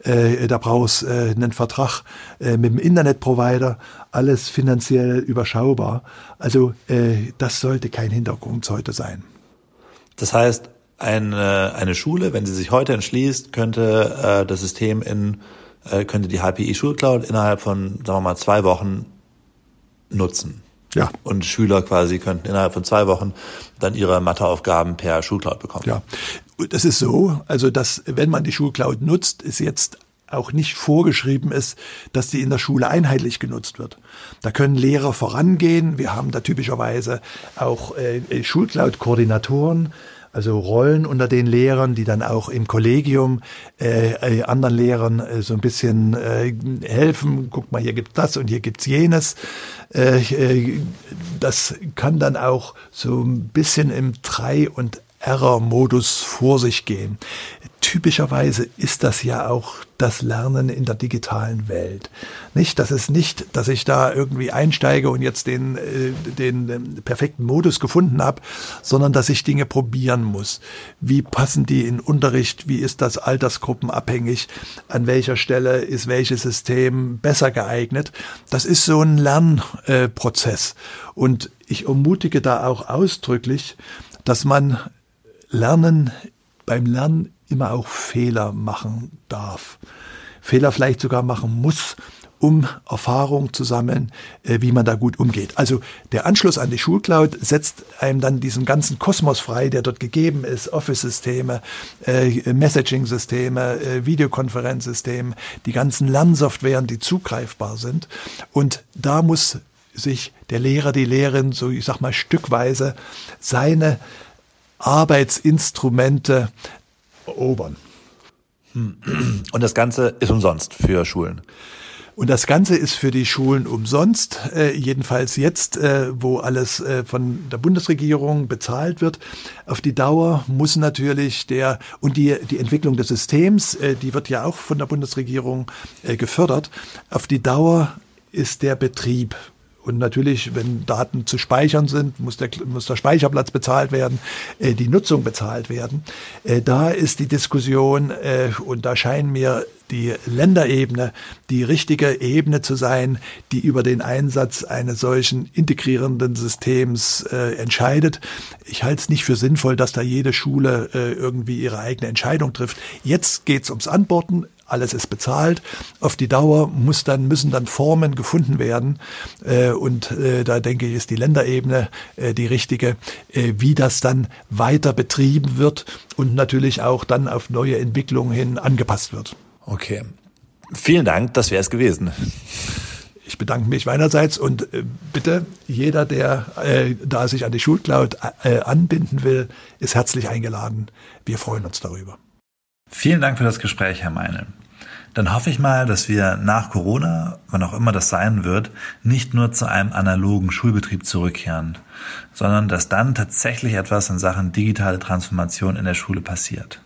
S5: äh, da brauchst äh, einen Vertrag äh, mit dem Internetprovider, alles finanziell überschaubar. Also äh, das sollte kein Hintergrund heute sein.
S2: Das heißt, eine, eine Schule, wenn sie sich heute entschließt, könnte äh, das System in, äh, könnte die HPI Schulcloud innerhalb von, sagen wir mal, zwei Wochen nutzen.
S5: Ja.
S2: Und Schüler quasi könnten innerhalb von zwei Wochen dann ihre Matheaufgaben per Schulcloud bekommen.
S5: Ja. Das ist so, also dass, wenn man die Schulcloud nutzt, ist jetzt auch nicht vorgeschrieben ist, dass die in der Schule einheitlich genutzt wird. Da können Lehrer vorangehen. Wir haben da typischerweise auch äh, Schulcloud-Koordinatoren, also Rollen unter den Lehrern, die dann auch im Kollegium äh, äh, anderen Lehrern äh, so ein bisschen äh, helfen. Guck mal, hier gibt's das und hier gibt's jenes. Äh, äh, das kann dann auch so ein bisschen im Drei- und Error-Modus vor sich gehen. Typischerweise ist das ja auch das Lernen in der digitalen Welt. Nicht, das ist nicht, dass ich da irgendwie einsteige und jetzt den, äh, den, den perfekten Modus gefunden habe, sondern dass ich Dinge probieren muss. Wie passen die in Unterricht? Wie ist das altersgruppenabhängig? An welcher Stelle ist welches System besser geeignet? Das ist so ein Lernprozess. Und ich ermutige da auch ausdrücklich, dass man Lernen beim Lernen immer auch Fehler machen darf. Fehler vielleicht sogar machen muss, um Erfahrung zu sammeln, äh, wie man da gut umgeht. Also der Anschluss an die Schulcloud setzt einem dann diesen ganzen Kosmos frei, der dort gegeben ist, Office-Systeme, äh, Messaging-Systeme, äh, Videokonferenzsysteme, die ganzen Lernsoftwaren, die zugreifbar sind. Und da muss sich der Lehrer, die Lehrerin, so ich sag mal stückweise seine Arbeitsinstrumente erobern.
S2: Und das Ganze ist umsonst für Schulen.
S5: Und das Ganze ist für die Schulen umsonst, äh, jedenfalls jetzt, äh, wo alles äh, von der Bundesregierung bezahlt wird. Auf die Dauer muss natürlich der, und die, die Entwicklung des Systems, äh, die wird ja auch von der Bundesregierung äh, gefördert. Auf die Dauer ist der Betrieb und natürlich, wenn Daten zu speichern sind, muss der, muss der Speicherplatz bezahlt werden, äh, die Nutzung bezahlt werden. Äh, da ist die Diskussion, äh, und da scheinen mir die Länderebene die richtige Ebene zu sein, die über den Einsatz eines solchen integrierenden Systems äh, entscheidet. Ich halte es nicht für sinnvoll, dass da jede Schule äh, irgendwie ihre eigene Entscheidung trifft. Jetzt geht es ums Antworten alles ist bezahlt. Auf die Dauer muss dann, müssen dann Formen gefunden werden. Äh, und äh, da denke ich, ist die Länderebene äh, die richtige, äh, wie das dann weiter betrieben wird und natürlich auch dann auf neue Entwicklungen hin angepasst wird.
S2: Okay. Vielen Dank, das wäre es gewesen.
S5: Ich bedanke mich meinerseits und äh, bitte jeder, der äh, da sich an die Schulcloud äh, anbinden will, ist herzlich eingeladen. Wir freuen uns darüber.
S2: Vielen Dank für das Gespräch, Herr Meinl. Dann hoffe ich mal, dass wir nach Corona, wann auch immer das sein wird, nicht nur zu einem analogen Schulbetrieb zurückkehren, sondern dass dann tatsächlich etwas in Sachen digitale Transformation in der Schule passiert.